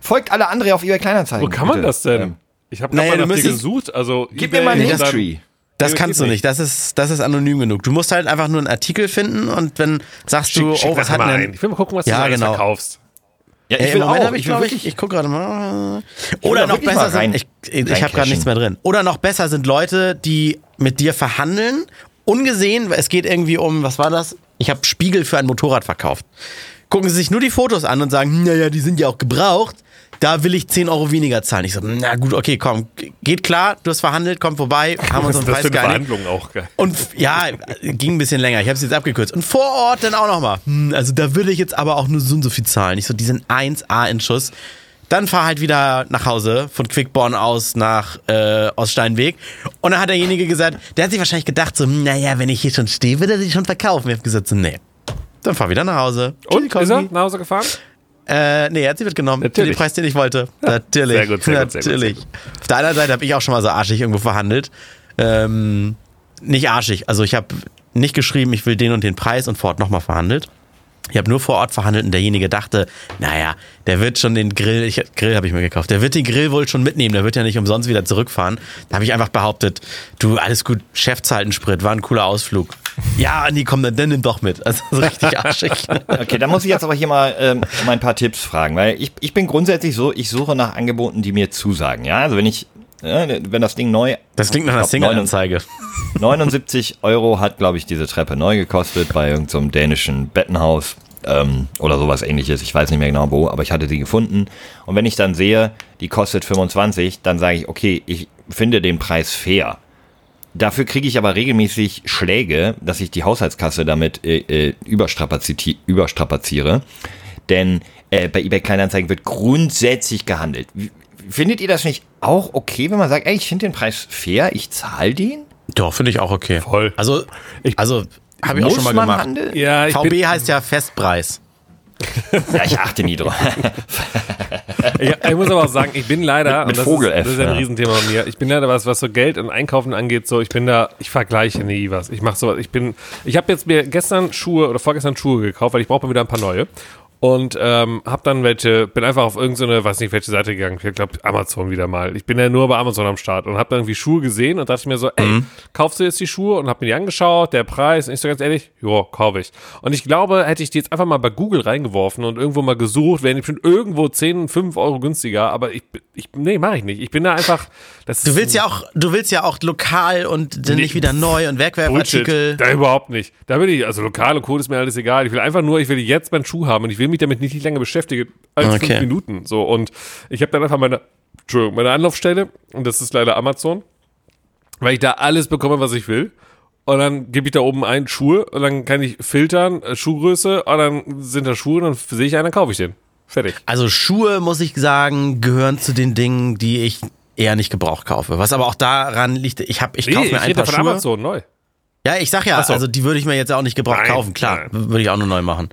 folgt alle André auf eBay Kleinanzeigen. Wo kann man bitte. das denn? Ich habe Naja, mal nach dir gesucht, also Gib mir mal eBay dann- Linktree. Das kannst du nicht. Das ist, das ist anonym genug. Du musst halt einfach nur einen Artikel finden und wenn sagst du, Schick, schick oh, was das hat denn. ein. Ich will mal gucken, was Ja, du genau. verkaufst. Ja, Ey, ich im will Moment auch. ich, will wirklich. ich, ich gucke gerade mal. Oder noch besser rein- sind, ich, ich habe gerade nichts mehr drin. Oder noch besser sind Leute, die mit dir verhandeln, ungesehen, es geht irgendwie um, was war das? Ich habe Spiegel für ein Motorrad verkauft. Gucken sie sich nur die Fotos an und sagen, naja, die sind ja auch gebraucht. Da will ich 10 Euro weniger zahlen. Ich so, na gut, okay, komm, geht klar, du hast verhandelt, komm vorbei, haben uns für Preis eine geeinigt. Verhandlung auch, geil. Und ja, ging ein bisschen länger. Ich habe es jetzt abgekürzt. Und vor Ort dann auch nochmal. Hm, also da würde ich jetzt aber auch nur so und so viel zahlen. Ich so, die sind 1A in Schuss. Dann fahr halt wieder nach Hause von Quickborn aus nach äh, Oststeinweg. Und dann hat derjenige gesagt, der hat sich wahrscheinlich gedacht, so, hm, naja, wenn ich hier schon stehe, wird er sich schon verkaufen. Ich habe gesagt, so, nee. Dann fahr wieder nach Hause. Und, Tschüssi, ist er nach Hause gefahren? Äh, nee, er hat sie mitgenommen. Für Natürlich. den Preis, den ich wollte. Natürlich. sehr gut, sehr gut, sehr gut, Natürlich. sehr Auf der anderen Seite habe ich auch schon mal so arschig irgendwo verhandelt. Ähm, nicht arschig. Also ich habe nicht geschrieben, ich will den und den Preis und vor Ort nochmal verhandelt. Ich habe nur vor Ort verhandelt und derjenige dachte, naja, der wird schon den Grill, ich, Grill habe ich mir gekauft, der wird den Grill wohl schon mitnehmen, der wird ja nicht umsonst wieder zurückfahren. Da habe ich einfach behauptet, du, alles gut, Chef zahlt einen Sprit, war ein cooler Ausflug. Ja, nee, komm, dann, dann nimm doch mit. Also so richtig arschig. Okay, da muss ich jetzt aber hier mal ähm, um ein paar Tipps fragen, weil ich, ich bin grundsätzlich so, ich suche nach Angeboten, die mir zusagen. Ja, also wenn ich, äh, wenn das Ding neu. Das klingt nach einer Single-Anzeige. 79 Euro hat, glaube ich, diese Treppe neu gekostet bei irgendeinem so dänischen Bettenhaus ähm, oder sowas ähnliches. Ich weiß nicht mehr genau wo, aber ich hatte sie gefunden. Und wenn ich dann sehe, die kostet 25, dann sage ich, okay, ich finde den Preis fair. Dafür kriege ich aber regelmäßig Schläge, dass ich die Haushaltskasse damit äh, äh, überstrapazi überstrapaziere. Denn äh, bei eBay Kleinanzeigen wird grundsätzlich gehandelt. Findet ihr das nicht auch okay, wenn man sagt, ey, ich finde den Preis fair, ich zahle den? Doch, finde ich auch okay. Voll. Also, also habe ich auch Muss schon mal man gemacht. handeln? Ja, ich VB bin, heißt ja Festpreis. Ja, ich achte nie drauf. ich, ich muss aber auch sagen, ich bin leider, Mit- mit und das, Vogel ist, das ist ein ja. Riesenthema bei mir, ich bin leider was, was so Geld und Einkaufen angeht, so, ich bin da, ich vergleiche nie was. Ich mache sowas, ich bin, ich habe jetzt mir gestern Schuhe oder vorgestern Schuhe gekauft, weil ich brauche mal wieder ein paar neue. Und ähm, hab dann welche, bin einfach auf irgendeine, weiß nicht welche Seite gegangen, ich glaube Amazon wieder mal. Ich bin ja nur bei Amazon am Start und hab dann irgendwie Schuhe gesehen und dachte mir so, ey, Mhm. kaufst du jetzt die Schuhe und hab mir die angeschaut, der Preis, und ich so ganz ehrlich, jo, kaufe ich. Und ich glaube, hätte ich die jetzt einfach mal bei Google reingeworfen und irgendwo mal gesucht, wären die bestimmt irgendwo 10, 5 Euro günstiger, aber ich, ich nee, mache ich nicht. Ich bin da einfach, das Du willst ja auch, du willst ja auch lokal und dann nicht wieder neu und Werkwerfartikel. Da überhaupt nicht. Da will ich, also lokal und Code ist mir alles egal. Ich will einfach nur, ich will jetzt meinen Schuh haben und ich will mich damit nicht länger beschäftigen als Okay. fünf Minuten. So, und ich habe dann einfach meine, Entschuldigung, meine Anlaufstelle und das ist leider Amazon, weil ich da alles bekomme, was ich will. Und dann gebe ich da oben ein Schuhe und dann kann ich filtern, äh, Schuhgröße, und dann sind da Schuhe und dann sehe ich einen, dann kaufe ich den. Fertig. Also Schuhe, muss ich sagen, gehören zu den Dingen, die ich eher nicht gebraucht kaufe. Was aber auch daran liegt, ich habe, ich Nee, kaufe ich mir ein rede paar von Schuhe. Amazon neu. Ja, ich sag ja, so. also die würde ich mir jetzt auch nicht gebraucht Nein, kaufen. Klar, würde ich auch nur neu machen.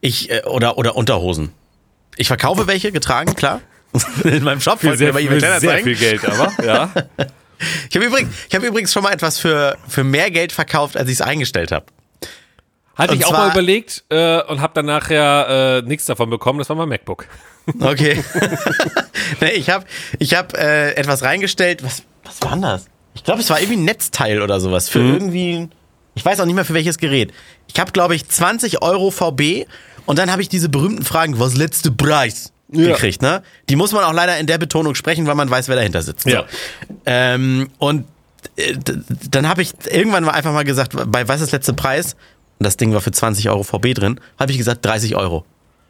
Ich äh, oder oder Unterhosen. Ich verkaufe welche getragen, klar. In meinem Shop Für sehr, eBay sehr Kleinanzeigen. viel Geld, aber ja. Ich habe übrigens, ich habe übrigens schon mal etwas für für mehr Geld verkauft, als ich es eingestellt habe. Hatte Und ich auch mal überlegt äh, und habe dann nachher äh, nichts davon bekommen. Das war mein MacBook. Okay. nee, ich habe ich hab, äh, etwas reingestellt. Was, was war denn das? Ich glaube, es war irgendwie ein Netzteil oder sowas. Für irgendwie. Ich weiß auch nicht mehr für welches Gerät. Ich habe, glaube ich, 20 Euro VB und dann habe ich diese berühmten Fragen, was letzte Preis? Ja. gekriegt, ne? Die muss man auch leider in der Betonung sprechen, weil man weiß, wer dahinter sitzt. So. Ja. Ähm, und äh, dann habe ich irgendwann mal einfach mal gesagt, bei was ist das letzte Preis? Und das Ding war für 20 Euro VB drin, habe ich gesagt 30 Euro.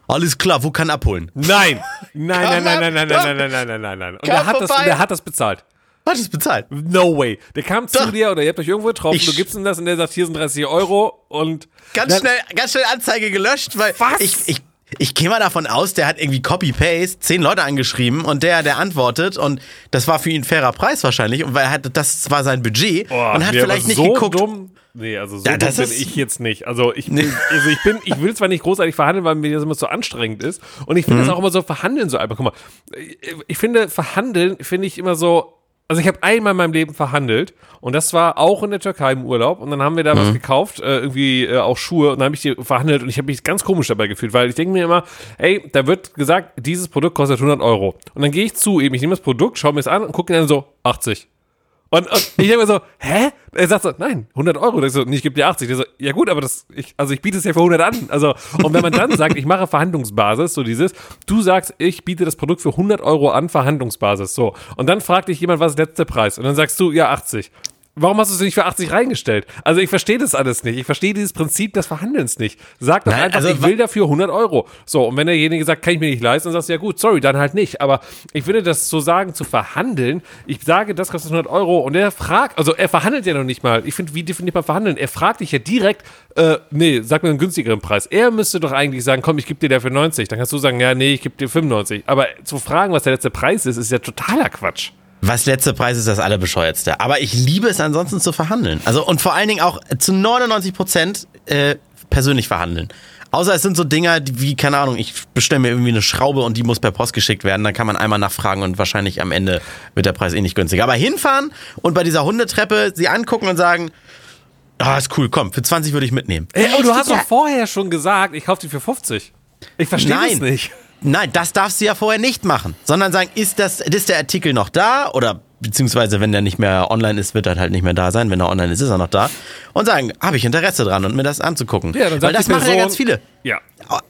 Alles klar, wo kann abholen? Nein. Nein, nein, nein, nein, nein, nein, nein, nein, nein, nein, nein. Und Komm der hat, das, vorbei. der hat das bezahlt. Hat es bezahlt? No way. Der kam zu Doch. dir oder ihr habt euch irgendwo getroffen, Ich- du gibst ihm das und der sagt, hier sind 30 Euro und Ganz schnell, ganz schnell Anzeige gelöscht, weil Was? ich, ich, ich gehe mal davon aus, der hat irgendwie Copy-Paste, zehn Leute angeschrieben und der, der antwortet und das war für ihn ein fairer Preis wahrscheinlich und weil er hat, das war sein Budget Boah, und hat nee, vielleicht nicht so geguckt. Dumm, nee, also so Ja, dumm bin ich jetzt nicht. Also ich, bin, also ich bin, ich will zwar nicht großartig verhandeln, weil mir das immer so anstrengend ist. Und ich Mhm. finde das auch immer so verhandeln so einfach. Guck mal, ich finde verhandeln finde ich immer so. Also ich habe einmal in meinem Leben verhandelt und das war auch in der Türkei im Urlaub und dann haben wir da Mhm. was gekauft, äh, irgendwie äh, auch Schuhe und dann habe ich die verhandelt und ich habe mich ganz komisch dabei gefühlt, weil ich denke mir immer, ey, da wird gesagt, dieses Produkt kostet 100 Euro und dann gehe ich zu eben, ich nehme das Produkt, schaue mir es an und gucke dann so 80. Und, und ich denke mir so, hä? Er sagt so, nein, 100 Euro. Ich so, nee, ich gebe dir 80. Der so, ja gut, aber das, ich, also ich biete es ja für 100 an. Also, und wenn man dann sagt, ich mache Verhandlungsbasis, so dieses, du sagst, ich biete das Produkt für 100 Euro an, Verhandlungsbasis, so. Und dann fragt dich jemand, was ist der letzte Preis? Und dann sagst du, ja, 80. Warum hast du es nicht für 80 reingestellt? Also ich verstehe das alles nicht. Ich verstehe dieses Prinzip des Verhandelns nicht. Sag doch Nein, einfach, also ich will dafür 100 Euro. So, und wenn derjenige sagt, kann ich mir nicht leisten, dann sagst du, ja gut, sorry, dann halt nicht. Aber ich finde das zu sagen, zu verhandeln, ich sage, das kostet 100 Euro und er fragt, also er verhandelt ja noch nicht mal. Ich finde, wie definiert man verhandeln? Er fragt dich ja direkt, äh, nee, sag mir einen günstigeren Preis. Er müsste doch eigentlich sagen, komm, ich gebe dir dafür 90. Dann kannst du sagen, ja, nee, ich gebe dir 95. Aber zu fragen, was der letzte Preis ist, ist ja totaler Quatsch. Was letzte Preis ist das allerbescheuertste. Aber ich liebe es ansonsten zu verhandeln. Also und vor allen Dingen auch zu 99 Prozent äh, persönlich verhandeln. Außer es sind so Dinger die, wie, keine Ahnung, ich bestelle mir irgendwie eine Schraube und die muss per Post geschickt werden. Dann kann man einmal nachfragen und wahrscheinlich am Ende wird der Preis eh nicht günstiger. Aber hinfahren und bei dieser Hundetreppe sie angucken und sagen, ah, ist cool, komm, für 20 würde ich mitnehmen. Ey, aber du hast doch vorher schon gesagt, ich kaufe die für 50. Ich verstehe Nein. nicht. Nein, das darfst du ja vorher nicht machen, sondern sagen, ist das, ist der Artikel noch da oder beziehungsweise wenn der nicht mehr online ist, wird er halt nicht mehr da sein. Wenn er online ist, ist er noch da. Und sagen, habe ich Interesse dran und mir das anzugucken. Ja, dann Weil das die machen ja Person- ganz viele. Ja.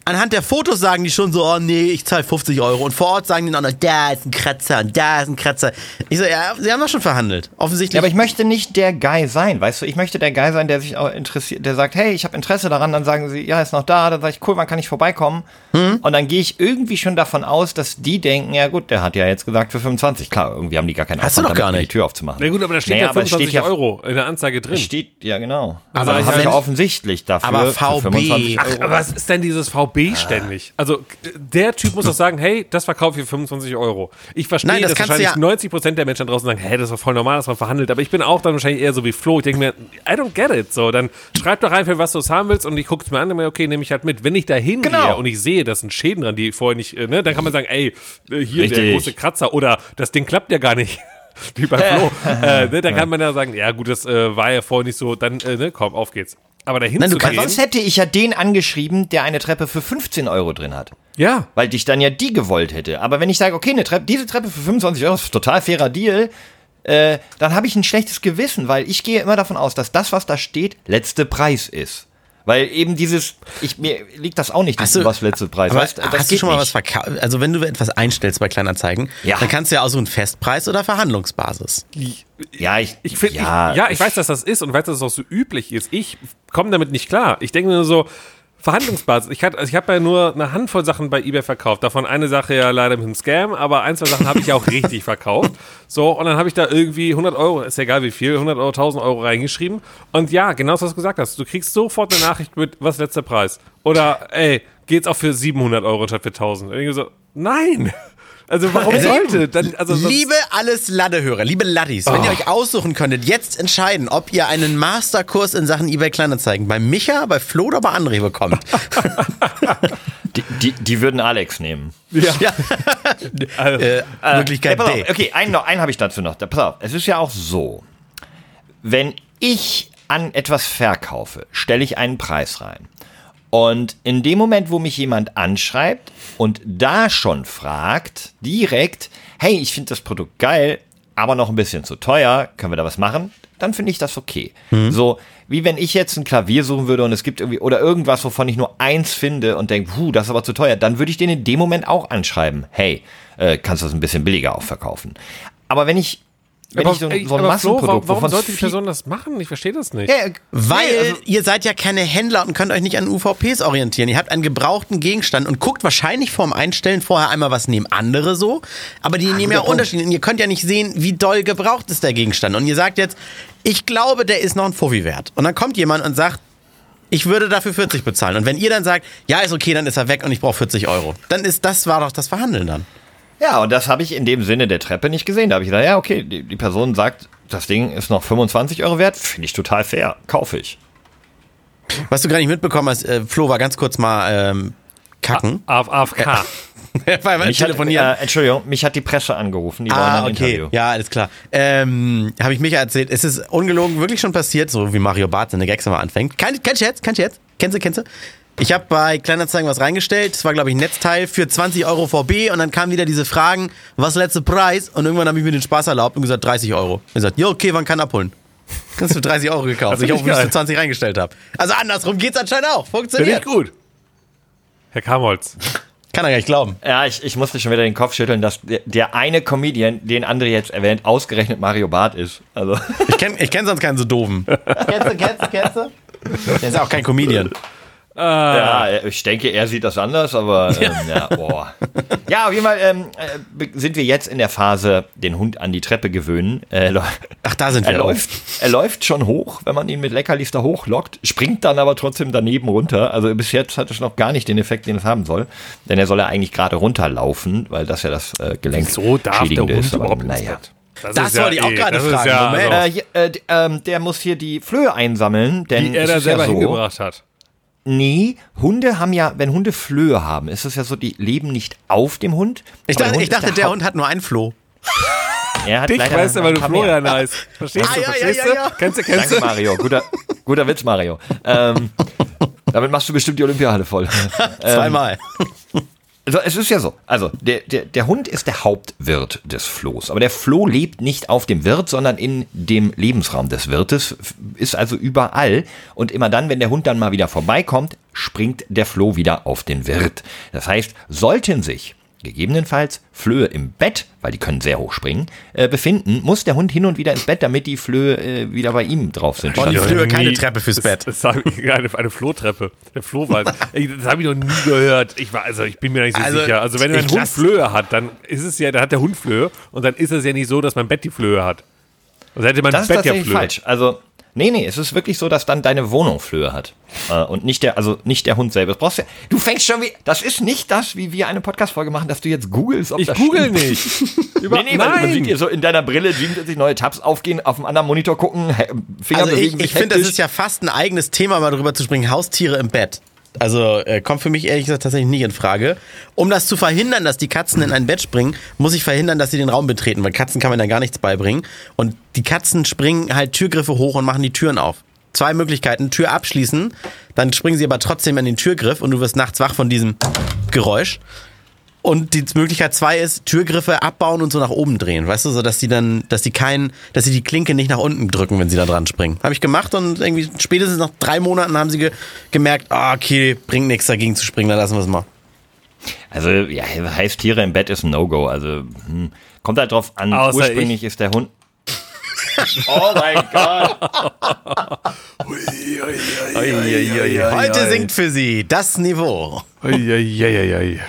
Anhand der Fotos sagen die schon so, oh nee, ich zahle 50 Euro. Und vor Ort sagen die noch, da ist ein Kratzer und da ist ein Kratzer. Ich so, ja, sie haben doch schon verhandelt. Offensichtlich. Ja, aber ich möchte nicht der Guy sein, weißt du? Ich möchte der Guy sein, der sich auch interessiert, der sagt, hey, ich habe Interesse daran, dann sagen sie, ja, ist noch da, dann sage ich, cool, wann kann ich vorbeikommen? Hm? Und dann gehe ich irgendwie schon davon aus, dass die denken, ja gut, der hat ja jetzt gesagt für 25. Klar, irgendwie haben die gar keinen Hast du Aufwand, doch gar nicht. die Tür aufzumachen. Na gut, aber da steht Naja, ja aber es 25 steht ja- Euro in der Anzeige drin. Steht, ja genau. Aber habe ich ja offensichtlich dafür Aber für VB 25 Ach, Euro. aber was ist denn dieses VB ständig? Also, der Typ muss doch sagen, hey, das verkaufe ich für 25 Euro. Ich verstehe, Nein, das dass du wahrscheinlich ja- 90 Prozent der Menschen da draußen sagen, hey, das ist doch voll normal, dass man verhandelt. Aber ich bin auch dann wahrscheinlich eher so wie Flo. Ich denke mir, I don't get it. So, dann schreib doch einfach, was du es haben willst und ich gucke es mir an und mir, okay, nehme ich halt mit. Wenn ich da hingehe Genau. und ich sehe, da sind Schäden dran, die vorher nicht, äh, ne, dann kann man sagen, ey, äh, hier der Richtig. große Kratzer oder das Ding klappt ja gar nicht. Wie bei Flo. äh, ne, dann kann man ja sagen, ja gut, das äh, war ja vorher nicht so, dann, äh, ne, komm, auf geht's. Aber dahin Nein, zu du kannst- gehen, Sonst hätte ich ja den angeschrieben, der eine Treppe für 15 Euro drin hat. ja. Weil ich dann ja die gewollt hätte. Aber wenn ich sage, okay, eine Treppe, diese Treppe für 25 Euro ist ein total fairer Deal, äh, dann habe ich ein schlechtes Gewissen, weil ich gehe immer davon aus, dass das, was da steht, letzte Preis ist. Weil eben dieses, ich, mir liegt das auch nicht, Hast du- was letzte Preis Aber weißt, das hast du schon mal nicht. was verkauft? Also wenn du etwas einstellst bei Kleinanzeigen, Ja. dann kannst du ja auch so einen Festpreis oder Verhandlungsbasis. Ja, ich, Ich finde, ja, ich, ja, ich weiß, dass das ist und weiß, dass es auch so üblich ist. Ich komme damit nicht klar. Ich denke nur so, Verhandlungsbasis. Ich, also ich habe ja nur eine Handvoll Sachen bei eBay verkauft. Davon eine Sache ja leider mit einem Scam, aber ein, zwei Sachen habe ich ja auch richtig verkauft. So, und dann habe ich da irgendwie 100 Euro, ist ja egal wie viel, 100 Euro, 1000 Euro reingeschrieben. Und ja, genau das, was du gesagt hast. Du kriegst sofort eine Nachricht mit, was letzter Preis? Oder, ey, geht's auch für 700 Euro statt für 1000? Und ich so, nein! Also warum sollte? Dann, also Liebe alles Ladehörer, liebe Laddis, wenn Oh. ihr euch aussuchen könntet, jetzt entscheiden, ob ihr einen Masterkurs in Sachen eBay Kleinanzeigen bei Micha, bei Flo oder bei André bekommt. die, die, die würden Alex nehmen. ja. äh, Möglichkeit Ja, pass D. auf, okay, einen, noch, einen habe ich dazu noch. Da, pass auf, es ist ja auch so, wenn ich an etwas verkaufe, stelle ich einen Preis rein. Und in dem Moment, wo mich jemand anschreibt und da schon fragt, direkt, hey, ich finde das Produkt geil, aber noch ein bisschen zu teuer, können wir da was machen? Dann finde ich das okay. So, wie wenn ich jetzt ein Klavier suchen würde und es gibt irgendwie, oder irgendwas, wovon ich nur eins finde und denke, puh, das ist aber zu teuer, dann würde ich den in dem Moment auch anschreiben, hey, äh, kannst du das ein bisschen billiger auch verkaufen. Aber wenn ich, wenn aber, ich so, ey, so ein aber Flo, Massenprodukt, warum, warum sollte die Person das machen? Ich verstehe das nicht. Ja, äh, Weil nee, also- ihr seid ja keine Händler und könnt euch nicht an UVPs orientieren. Ihr habt einen gebrauchten Gegenstand und guckt wahrscheinlich vorm Einstellen vorher einmal, was nehmen andere so. Aber die nehmen ja. Unterschiede. Und ihr könnt ja nicht sehen, wie doll gebraucht ist der Gegenstand. Und ihr sagt jetzt, ich glaube, der ist noch ein Fuffi wert. Und dann kommt jemand und sagt, ich würde dafür 40 bezahlen. Und wenn ihr dann sagt, ja, ist okay, dann ist er weg und ich brauche 40 Euro. Dann ist das war doch das Verhandeln dann. Ja, und das habe ich in dem Sinne der Treppe nicht gesehen. Da habe ich gedacht, ja, okay, die, die Person sagt, das Ding ist noch 25 Euro wert, finde ich total fair, kaufe ich. Was du gar nicht mitbekommen hast, äh, Flo war ganz kurz mal ähm, kacken. Auf AFK. Weil wir Mich hat, telefonieren. äh, Entschuldigung, mich hat die Presse angerufen, die Ah, okay. Interview. Ja, alles klar. Ähm, Habe ich Micha erzählt. Es ist ungelogen wirklich schon passiert, so wie Mario Barth seine Gags immer anfängt. Kein, kein Scherz, kein Scherz. Kennst du, kennst du? Ich habe bei Kleinanzeigen was reingestellt. Das war, glaube ich, ein Netzteil für 20 Euro VB. Und dann kamen wieder diese Fragen, was letzte Preis? Und irgendwann habe ich mir den Spaß erlaubt und gesagt, 30 Euro. Ich gesagt, ja, okay, wann kann abholen? Kannst du für 30 Euro gekauft. Das Ich auch, geil. für 20 reingestellt habe. Also andersrum geht's anscheinend auch. Finde Funktioniert. ich gut. Herr Kamholz. Kann er gar nicht glauben. Ja, ich, ich musste schon wieder den Kopf schütteln, dass der, der eine Comedian, den André jetzt erwähnt, ausgerechnet Mario Barth ist. Also, Ich kenne ich kenn sonst keinen so doofen. kennst du, kennst du, kennst du? Der ist auch kein Comedian. Ja, ich denke, er sieht das anders, aber ähm, ja, boah. Ja, auf jeden Fall ähm, äh, sind wir jetzt in der Phase, den Hund an die Treppe gewöhnen. Äh, Ach, da sind er wir. läuft, er läuft schon hoch, wenn man ihn mit Leckerlis da hochlockt, springt dann aber trotzdem daneben runter. Also bis jetzt hat es noch gar nicht den Effekt, den es haben soll. Denn er soll ja eigentlich gerade runterlaufen, weil das ja das äh, Gelenk So darf der Hund ist. Aber überhaupt naja. Das ist wollte ich auch eh- gerade das fragen. Ja, Moment. also, Äh, äh, ähm, der muss hier die Flöhe einsammeln, denn die er da ist selber ja so, hingebracht hat. Nee, Hunde haben ja, wenn Hunde Flöhe haben, ist es ja so, die leben nicht auf dem Hund. Ich dachte, Hund ich dachte der Haupt- Hund hat nur einen Floh. Er hat Dich weißt du, weil du paar mehr. Florian heißt. Verstehst Ah, du? ja, ja, Verstehst ja, du? ja. Kennst du, kennst Danke, du? Mario. Guter, guter Witz, Mario. Ähm, damit machst du bestimmt die Olympiahalle voll. Zweimal. Also es ist ja so, also der, der, der Hund ist der Hauptwirt des Flohs, aber der Floh lebt nicht auf dem Wirt, sondern in dem Lebensraum des Wirtes, ist also überall. Und immer dann, wenn der Hund dann mal wieder vorbeikommt, springt der Floh wieder auf den Wirt. Das heißt, sollten sich gegebenenfalls Flöhe im Bett, weil die können sehr hoch springen, äh, befinden, muss der Hund hin und wieder ins Bett, damit die Flöhe äh, wieder bei ihm drauf sind. Und die Flöhe keine Treppe fürs das, Bett. Das ich, eine, eine Flohtreppe. Der Flohwald. Das habe ich noch nie gehört. Ich war, also ich bin mir nicht so Also, sicher. Also wenn ein Hund Flöhe hat, dann ist es ja, dann hat der Hund Flöhe und dann ist es ja nicht so, dass mein Bett die Flöhe hat. Also hätte mein Das ist Bett ja tatsächlich Flöhe. falsch. Also, nee, nee, es ist wirklich so, dass dann deine Wohnung Flöhe hat. Äh, und nicht der, also nicht der Hund selber. Das brauchst du, du fängst schon wie, das ist nicht das, wie wir eine Podcast-Folge machen, dass du jetzt googelst, ob Ich das google stimmt. nicht. Über, Nee, nee, weil man sieht dir so in deiner Brille 77 neue Tabs aufgehen, auf dem anderen Monitor gucken, Finger Also bewegen ich, ich finde, das ist ja fast ein eigenes Thema, mal drüber zu sprechen. Haustiere im Bett. Also äh, kommt für mich ehrlich gesagt tatsächlich nicht in Frage. Um das zu verhindern, dass die Katzen in ein Bett springen, muss ich verhindern, dass sie den Raum betreten, weil Katzen kann man da gar nichts beibringen. Und die Katzen springen halt Türgriffe hoch und machen die Türen auf. zwei Möglichkeiten. Tür abschließen, dann springen sie aber trotzdem in den Türgriff und du wirst nachts wach von diesem Geräusch. Und die Möglichkeit zwei ist, Türgriffe abbauen und so nach oben drehen, weißt du, so dass die dann, dass die keinen, dass sie die Klinke nicht nach unten drücken, wenn sie da dran springen. Habe ich gemacht und irgendwie spätestens nach drei Monaten haben sie ge gemerkt, ah, okay, bringt nichts dagegen zu springen, dann lassen wir es mal. Also, ja, heißt Tiere im Bett ist ein No-Go. Also, hm, kommt halt drauf an. Außer Ursprünglich ist der Hund. oh mein Gott. Heute singt für sie das Niveau. Eieieiei.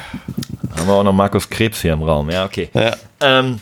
Haben wir auch noch Markus Krebs hier im Raum. Ja, okay. Ja. Ähm,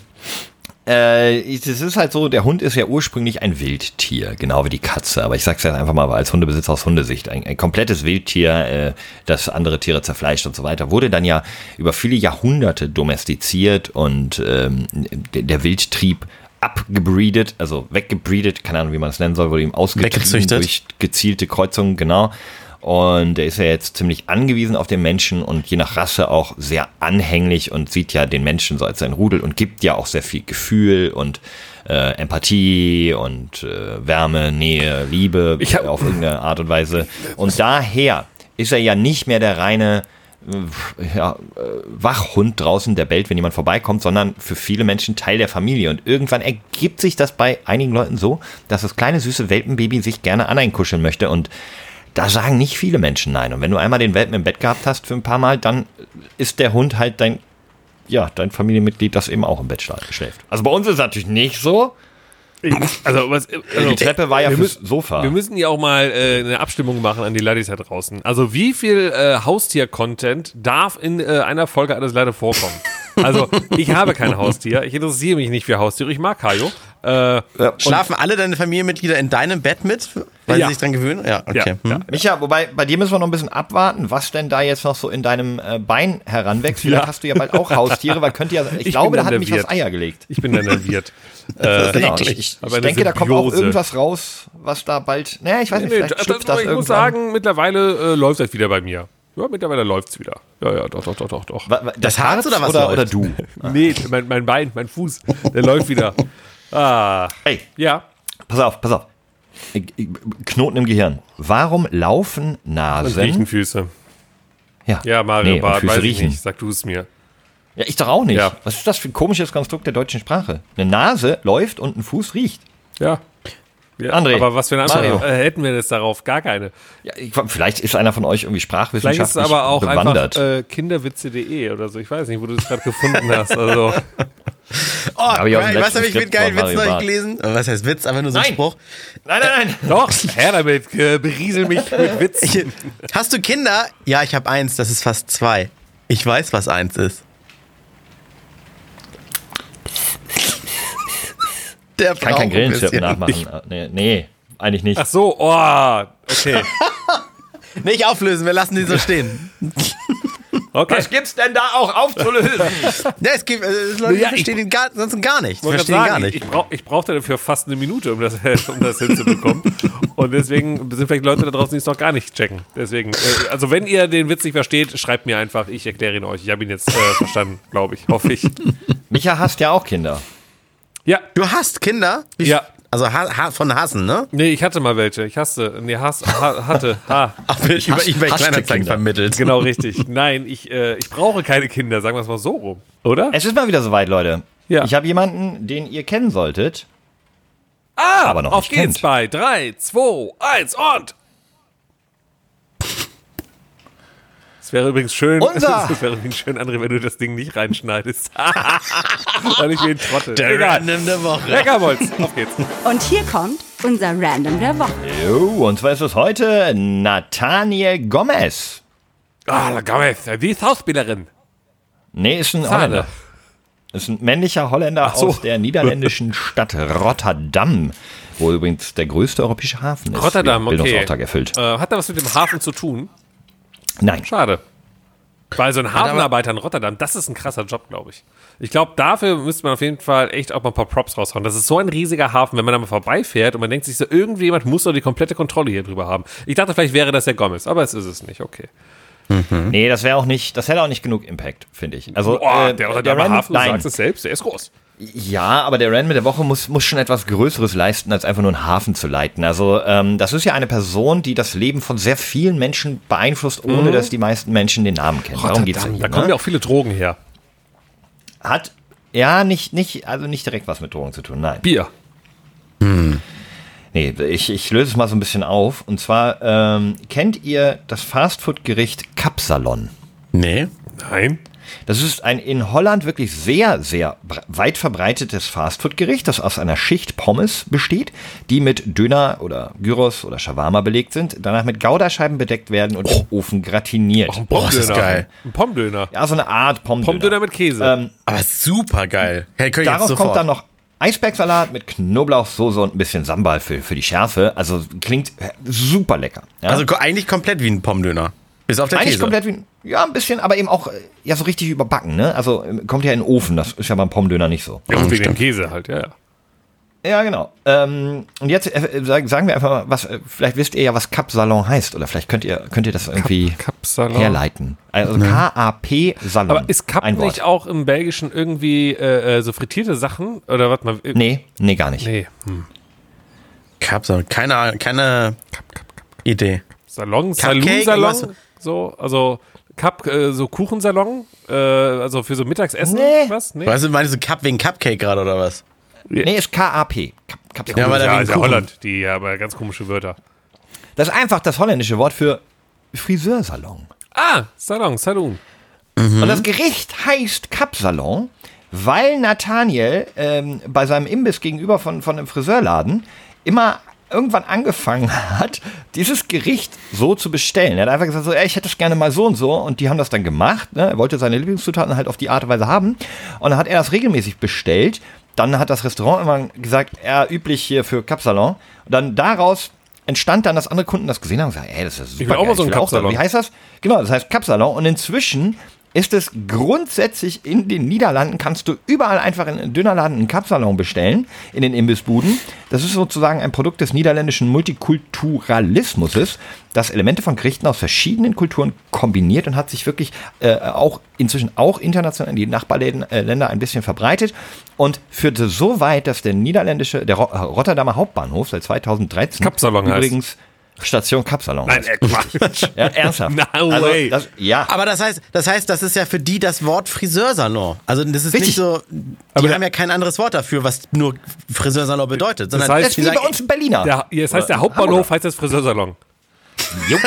äh, es ist halt so, der Hund ist ja ursprünglich ein Wildtier, genau wie die Katze. Aber ich sag's jetzt einfach mal als Hundebesitzer aus Hundesicht. Ein, ein komplettes Wildtier, äh, das andere Tiere zerfleischt und so weiter, wurde dann ja über viele Jahrhunderte domestiziert und ähm, der, Wildtrieb abgebreedet, also weggebreedet, keine Ahnung, wie man es nennen soll, wurde ihm ausgetrieben durch gezielte Kreuzungen, genau. Und der ist ja jetzt ziemlich angewiesen auf den Menschen und je nach Rasse auch sehr anhänglich und sieht ja den Menschen so als sein Rudel und gibt ja auch sehr viel Gefühl und äh, Empathie und äh, Wärme, Nähe, Liebe Ich hab- auf irgendeine Art und Weise. Und daher ist er ja nicht mehr der reine äh, ja, äh, Wachhund draußen, der bellt, wenn jemand vorbeikommt, sondern für viele Menschen Teil der Familie. Und irgendwann ergibt sich das bei einigen Leuten so, dass das kleine süße Welpenbaby sich gerne an einen kuscheln möchte. Und da sagen nicht viele Menschen nein. Und wenn du einmal den Welpen im Bett gehabt hast für ein paar Mal, dann ist der Hund halt dein, ja, dein Familienmitglied, das eben auch im Bett schläft. Also bei uns ist es natürlich nicht so. Also, was, also, Die Treppe war ja fürs müssen- Sofa. Wir müssen ja auch mal äh, eine Abstimmung machen an die Ladies da draußen. Also, wie viel äh, Haustier-Content darf in äh, einer Folge alles leider vorkommen? Also, ich habe kein Haustier. Ich interessiere mich nicht für Haustiere. Ich mag Kajo. Äh, Schlafen alle deine Familienmitglieder in deinem Bett mit, weil Ja. sie sich dran gewöhnen? Ja, okay. ja, Hm. ja. Micha, wobei, bei dir müssen wir noch ein bisschen abwarten, was denn da jetzt noch so in deinem äh, Bein heranwächst. Vielleicht Ja. hast du ja bald auch Haustiere, weil könnte ja, ich, Ich glaube, da hat mich was. Eier gelegt. Ich bin nerviert. äh, Genau, ich, ich, denke, da kommt auch Symbiose. irgendwas raus, was da bald, naja, ich weiß nicht, nee, vielleicht das, schlüpft das ich irgendwann. muss sagen, mittlerweile äh, läuft das wieder bei mir. Ja, mittlerweile läuft's wieder. Ja, ja, doch, doch, doch, doch, doch. Wa- Das Harz oder was oder, läuft? oder du? Nee, mein, mein Bein, mein Fuß, der läuft wieder. Ah, Hey, ja. pass auf, pass auf. Knoten im Gehirn. Warum laufen Und Nasen? riechen Füße. Ja, Ja, Mario nee, und Bart, weiß riechen. ich nicht. Sag du es mir. Ja, ich doch auch nicht. Ja. Was ist das für ein komisches Konstrukt der deutschen Sprache? Eine Nase läuft und ein Fuß riecht. Ja. ja André, Aber was für eine Antwort äh, hätten wir jetzt darauf? Gar keine. Ja, ich, vielleicht ist einer von euch irgendwie Vielleicht ist es sprachwissenschaftlich aber auch bewandert. einfach äh, kinderwitze.de oder so. Ich weiß nicht, wo du das gerade gefunden hast. Also, Oh, Hab ich was habe ich mit Skript geilen Witz Barth. gelesen? Äh, Was heißt Witz? Einfach nur so ein Nein. Spruch. nein, nein, nein. doch, her damit, äh, beriesel mich mit Witz. Ich, hast du Kinder? Ja, ich habe eins, das ist fast zwei. Ich weiß, was eins ist. Der Kann kein braucht ein Grillenzirpen bisschen. nachmachen. Nee, nee, eigentlich nicht. Ach so, oh, okay. Nicht auflösen, wir lassen die so stehen. Okay. Was gibt's denn da auch aufzulösen? Ja, es gibt äh, es Leute, die Ja, ich- verstehen ihn gar, sonst gar nicht. Ich Verstehen ihn gar sagen, nicht. ich, ich, brauch, ich brauchte dafür fast eine Minute, um das, um das hinzubekommen. Und deswegen sind vielleicht Leute da draußen, die es noch gar nicht checken. Deswegen, äh, also wenn ihr den Witz nicht versteht, schreibt mir einfach, ich erkläre ihn euch. Ich habe ihn jetzt äh, verstanden, glaube ich, hoffe ich. Micha hasst ja auch Kinder. Ja, Du hast Kinder? Wie- Ja. Also ha ha von Hassen, ne? nee, ich hatte mal welche. Ich hasste, nee, hass, ha, hatte, ha. Ach, über hasse- eBay Kleinanzeigen vermittelt. Genau richtig. Nein, ich, äh, ich brauche keine Kinder, sagen wir es mal so rum. Oder? Es ist mal wieder soweit, Leute. Ja. Ich habe jemanden, den ihr kennen solltet. Ah, aber noch auf nicht geht's kennt. bei 3, 2, 1 und... Es wäre übrigens schön, Unser- es wäre übrigens schön, André, wenn du das Ding nicht reinschneidest. Weil ich wie ein Trottel. Der Egal. Random der Woche. Leckerbolz, auf geht's. Und hier kommt unser Random der Woche. Jo, und zwar ist es heute Nathaniel Gomez. Ah, la Gomez, die ist Schauspielerin. Nee, ist ein Schade. Holländer. Ist ein männlicher Holländer so. aus der niederländischen Stadt Rotterdam, wo übrigens der größte europäische Hafen ist. Rotterdam, er okay. Bildungsauftrag erfüllt. Äh, hat da was mit dem Hafen zu tun? Nein. Schade. Weil so ein Hafenarbeiter in Rotterdam, das ist ein krasser Job, glaube ich. Ich glaube, dafür müsste man auf jeden Fall echt auch mal ein paar Props raushauen. Das ist so ein riesiger Hafen, wenn man da mal vorbeifährt und man denkt sich so, irgendjemand muss doch die komplette Kontrolle hier drüber haben. Ich dachte, vielleicht wäre das der Gomez, aber es ist es nicht, okay. Nee, das wäre auch nicht, das hätte auch nicht genug Impact, finde ich. Also, Boah, äh, der Rotterdam Random- Hafen, du nein, sagst es selbst, der ist groß. Ja, aber der Random der Woche muss, muss schon etwas Größeres leisten, als einfach nur einen Hafen zu leiten. Also ähm, das ist ja eine Person, die das Leben von sehr vielen Menschen beeinflusst, ohne dass die meisten Menschen den Namen kennen. Darum geht's ja Rotterdam, hier, da kommen ne? ja auch viele Drogen her. Hat ja nicht, nicht, also nicht direkt was mit Drogen zu tun, nein. Bier. Nee, ich, ich löse es mal so ein bisschen auf. Und zwar, ähm, kennt ihr das Fastfood-Gericht Kapsalon? Nee. Nein. Das ist ein in Holland wirklich sehr, sehr weit verbreitetes Fastfood-Gericht, das aus einer Schicht Pommes besteht, die mit Döner oder Gyros oder Shawarma belegt sind, danach mit Goudascheiben bedeckt werden und im Ofen gratiniert. Auch ein Boah, ist das Pommdöner. geil. Ein Pommdöner. Ja, so eine Art Pommes. Pommdöner mit Käse. Ähm, Aber super geil. Hey, darauf kommt dann noch Eisbergsalat mit Knoblauchsoße und ein bisschen Sambal für, für die Schärfe. Also klingt äh, super lecker. Ja? Also eigentlich komplett wie ein Pommdöner. Bis auf der Eigentlich Käse. komplett wie, ja, ein bisschen, aber eben auch, äh, ja, so richtig überbacken, ne? Also, ähm, kommt ja in den Ofen, das ist ja beim Pommdöner nicht so. ja, und wegen dem Käse halt, ja, ja. Ja, genau. Ähm, und jetzt äh, sagen sagen wir einfach mal, was, äh, vielleicht wisst ihr ja, was Kapsalon heißt, oder vielleicht könnt ihr, könnt ihr das irgendwie Kapsalon. herleiten. Also K-A-P Salon. Aber ist Kap Wort. nicht auch im Belgischen irgendwie äh, äh, so frittierte Sachen? Oder warte mal. äh, Nee, nee, gar nicht. Nee. Hm. Kapsel. Keine, Ahnung, keine Idee. Salon, Cupcake, Saloon-Salon. So, also Cup, äh, so Kuchensalon. Äh, also für so Mittagsessen. Nee. Was? Nee. Weißt du, meinst du Cup wegen Cupcake gerade oder was? Nee, ist K-A-P. Kap Kapsalon. Ja, aber da ja, ist ja. Holland. Die ja aber ganz komische Wörter. Das ist einfach das holländische Wort für Friseursalon. Ah, Salon, Saloon. Und das Gericht heißt Kapsalon, weil Nathaniel ähm, bei seinem Imbiss gegenüber von, von einem Friseurladen immer irgendwann angefangen hat, dieses Gericht so zu bestellen. Er hat einfach gesagt, so, ey, ich hätte es gerne mal so und so. Und die haben das dann gemacht. Ne? Er wollte seine Lieblingszutaten halt auf die Art und Weise haben. Und dann hat er das regelmäßig bestellt. Dann hat das Restaurant immer gesagt, er üblich hier für Kapsalon. Und dann daraus entstand dann, dass andere Kunden das gesehen haben und gesagt, ey, das ist super. will auch mal geil, so auch Kapsalon. Wie heißt das? Genau, das heißt Kapsalon. Und inzwischen ist es grundsätzlich in den Niederlanden, kannst du überall einfach in einen Dönerladen einen Kapsalon bestellen, in den Imbissbuden. Das ist sozusagen ein Produkt des niederländischen Multikulturalismus, das Elemente von Gerichten aus verschiedenen Kulturen kombiniert und hat sich wirklich äh, auch inzwischen auch international in die Nachbarländer äh, ein bisschen verbreitet und führte so weit, dass der niederländische, der Ro Rotterdamer Hauptbahnhof seit 2013 Kapsalon heißt. Station Kapsalon. Nein, äh, Quatsch. Ja, ernsthaft. No also, way. Das, ja. Aber das heißt, das heißt, das ist ja für die das Wort Friseursalon. Also das ist Richtig. nicht so, die haben ja kein anderes Wort dafür, was nur Friseursalon bedeutet, sondern heißt, Das ist wie bei uns in Berliner. Der, ja, das heißt, der Hauptbahnhof heißt das Friseursalon. Jo.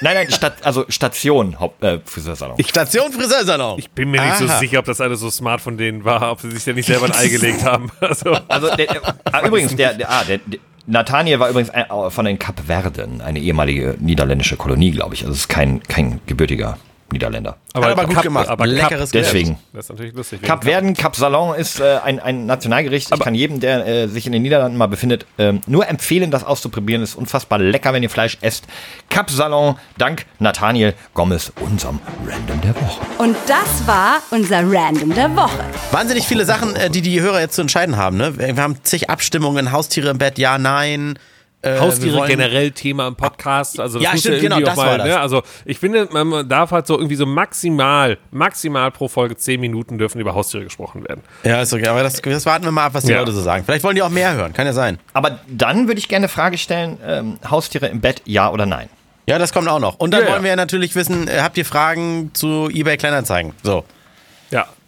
nein, nein, Stat, also Station Haupt, äh, Friseursalon. Station Friseursalon. Ich bin mir nicht so Aha. sicher, ob das alles so smart von denen war, ob sie sich ja nicht selber ein Ei gelegt haben. Also, Also der, ah, übrigens, der, der, ah, der, der Nathaniel war übrigens äh, von den Kapverden, eine ehemalige niederländische Kolonie, glaube ich. Also es ist kein, kein gebürtiger Niederländer. Hat aber gut gemacht. Aber Leckeres Kap, Deswegen. Das ist natürlich lustig. Kap Verden, Kap Salon ist äh, ein, ein Nationalgericht. Ich kann jedem, der äh, sich in den Niederlanden mal befindet, ähm, nur empfehlen, das auszuprobieren. Ist unfassbar lecker, wenn ihr Fleisch esst. Kap Salon, dank Nathaniel Gomez, unserem Random der Woche. Und das war unser Random der Woche. Wahnsinnig viele Sachen, äh, die die Hörer jetzt zu entscheiden haben. Ne? Wir haben zig Abstimmungen, Haustiere im Bett, ja, nein. Äh, Haustiere wollen- generell Thema im Podcast. Also das Ja, stimmt, irgendwie genau, auch das war das. Ne? Also ich finde, man darf halt so irgendwie so maximal, maximal pro Folge zehn Minuten dürfen über Haustiere gesprochen werden. Ja, ist okay, aber das, das warten wir mal ab, was die Ja. Leute so sagen. Vielleicht wollen die auch mehr hören, kann ja sein. Aber dann würde ich gerne eine Frage stellen: ähm, Haustiere im Bett, ja oder nein? Ja, das kommt auch noch. Und dann Ja, ja. wollen wir ja natürlich wissen, äh, habt ihr Fragen zu eBay Kleinanzeigen? So,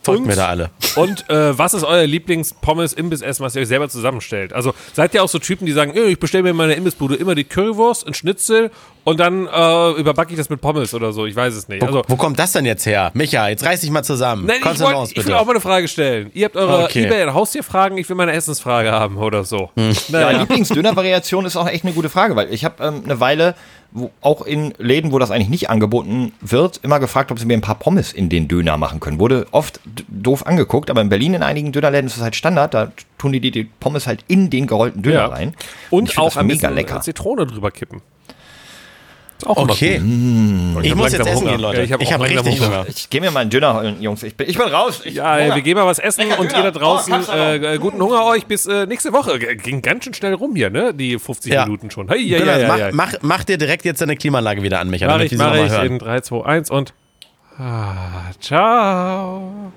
Ja. folgt mir da alle. Und äh, was ist euer Lieblings-Pommes-Imbiss-Essen, was ihr euch selber zusammenstellt? Also seid ihr auch so Typen, die sagen, "Äh, ich bestelle mir in meiner Imbissbude immer die Currywurst, ein Schnitzel und dann äh, überbacke ich das mit Pommes oder so. Ich weiß es nicht. Wo, Also, wo kommt das denn jetzt her? Micha, jetzt reiß dich mal zusammen. Nein, ich, wollt, ich will auch mal eine Frage stellen. Ihr habt eure Okay. Ebay- und Haustierfragen, ich will meine Essensfrage haben oder so. Hm. Ja, Naja. Lieblingsdöner-Variation ist auch echt eine gute Frage, weil ich habe ähm, eine Weile, wo, auch in Läden, wo das eigentlich nicht angeboten wird, immer gefragt, ob sie mir ein paar Pommes in den Döner machen können. Wurde oft doof angeguckt, aber in Berlin in einigen Dönerläden ist das halt Standard. Da tun die die, die Pommes halt in den gerollten Döner Ja. rein. Und find auch ein mega bisschen lecker. Zitrone drüber kippen. Auch Okay. gut. Ich muss jetzt essen Hunger. gehen, Leute. Ja, ich hab auch hab richtig Hunger. Hunger. Ich gehe mir mal einen Döner holen, Jungs. Ich bin, ich bin raus. Ich, Ja, Hunger. wir gehen mal was essen Lecker und Döner. ihr da draußen, Oh, äh, guten Hunger euch bis äh, nächste Woche. Ging ganz schön schnell rum hier, ne? Die 50 Ja. Minuten schon. Hey, ja, ja, ja, mach, ja. Mach, mach dir direkt jetzt deine Klimaanlage wieder an, Micha, Mach ich, mach ich hören. in 3, 2, 1 und ah, ciao.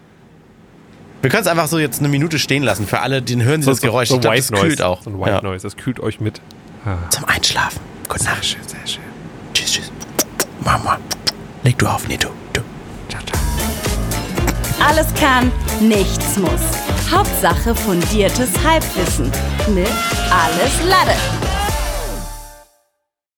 Wir können es einfach so jetzt eine Minute stehen lassen. Für alle, den hören sie das Geräusch. ich glaube, das kühlt auch. So ein White Ja. Noise, das kühlt euch mit. Zum Einschlafen. Gute Nacht. Sehr schön, sehr schön. Tschüss, tschüss. Mama. Leg du auf, nee, du. du. Ciao, ciao. Alles kann, nichts muss. Hauptsache fundiertes Halbwissen mit Alles Lade.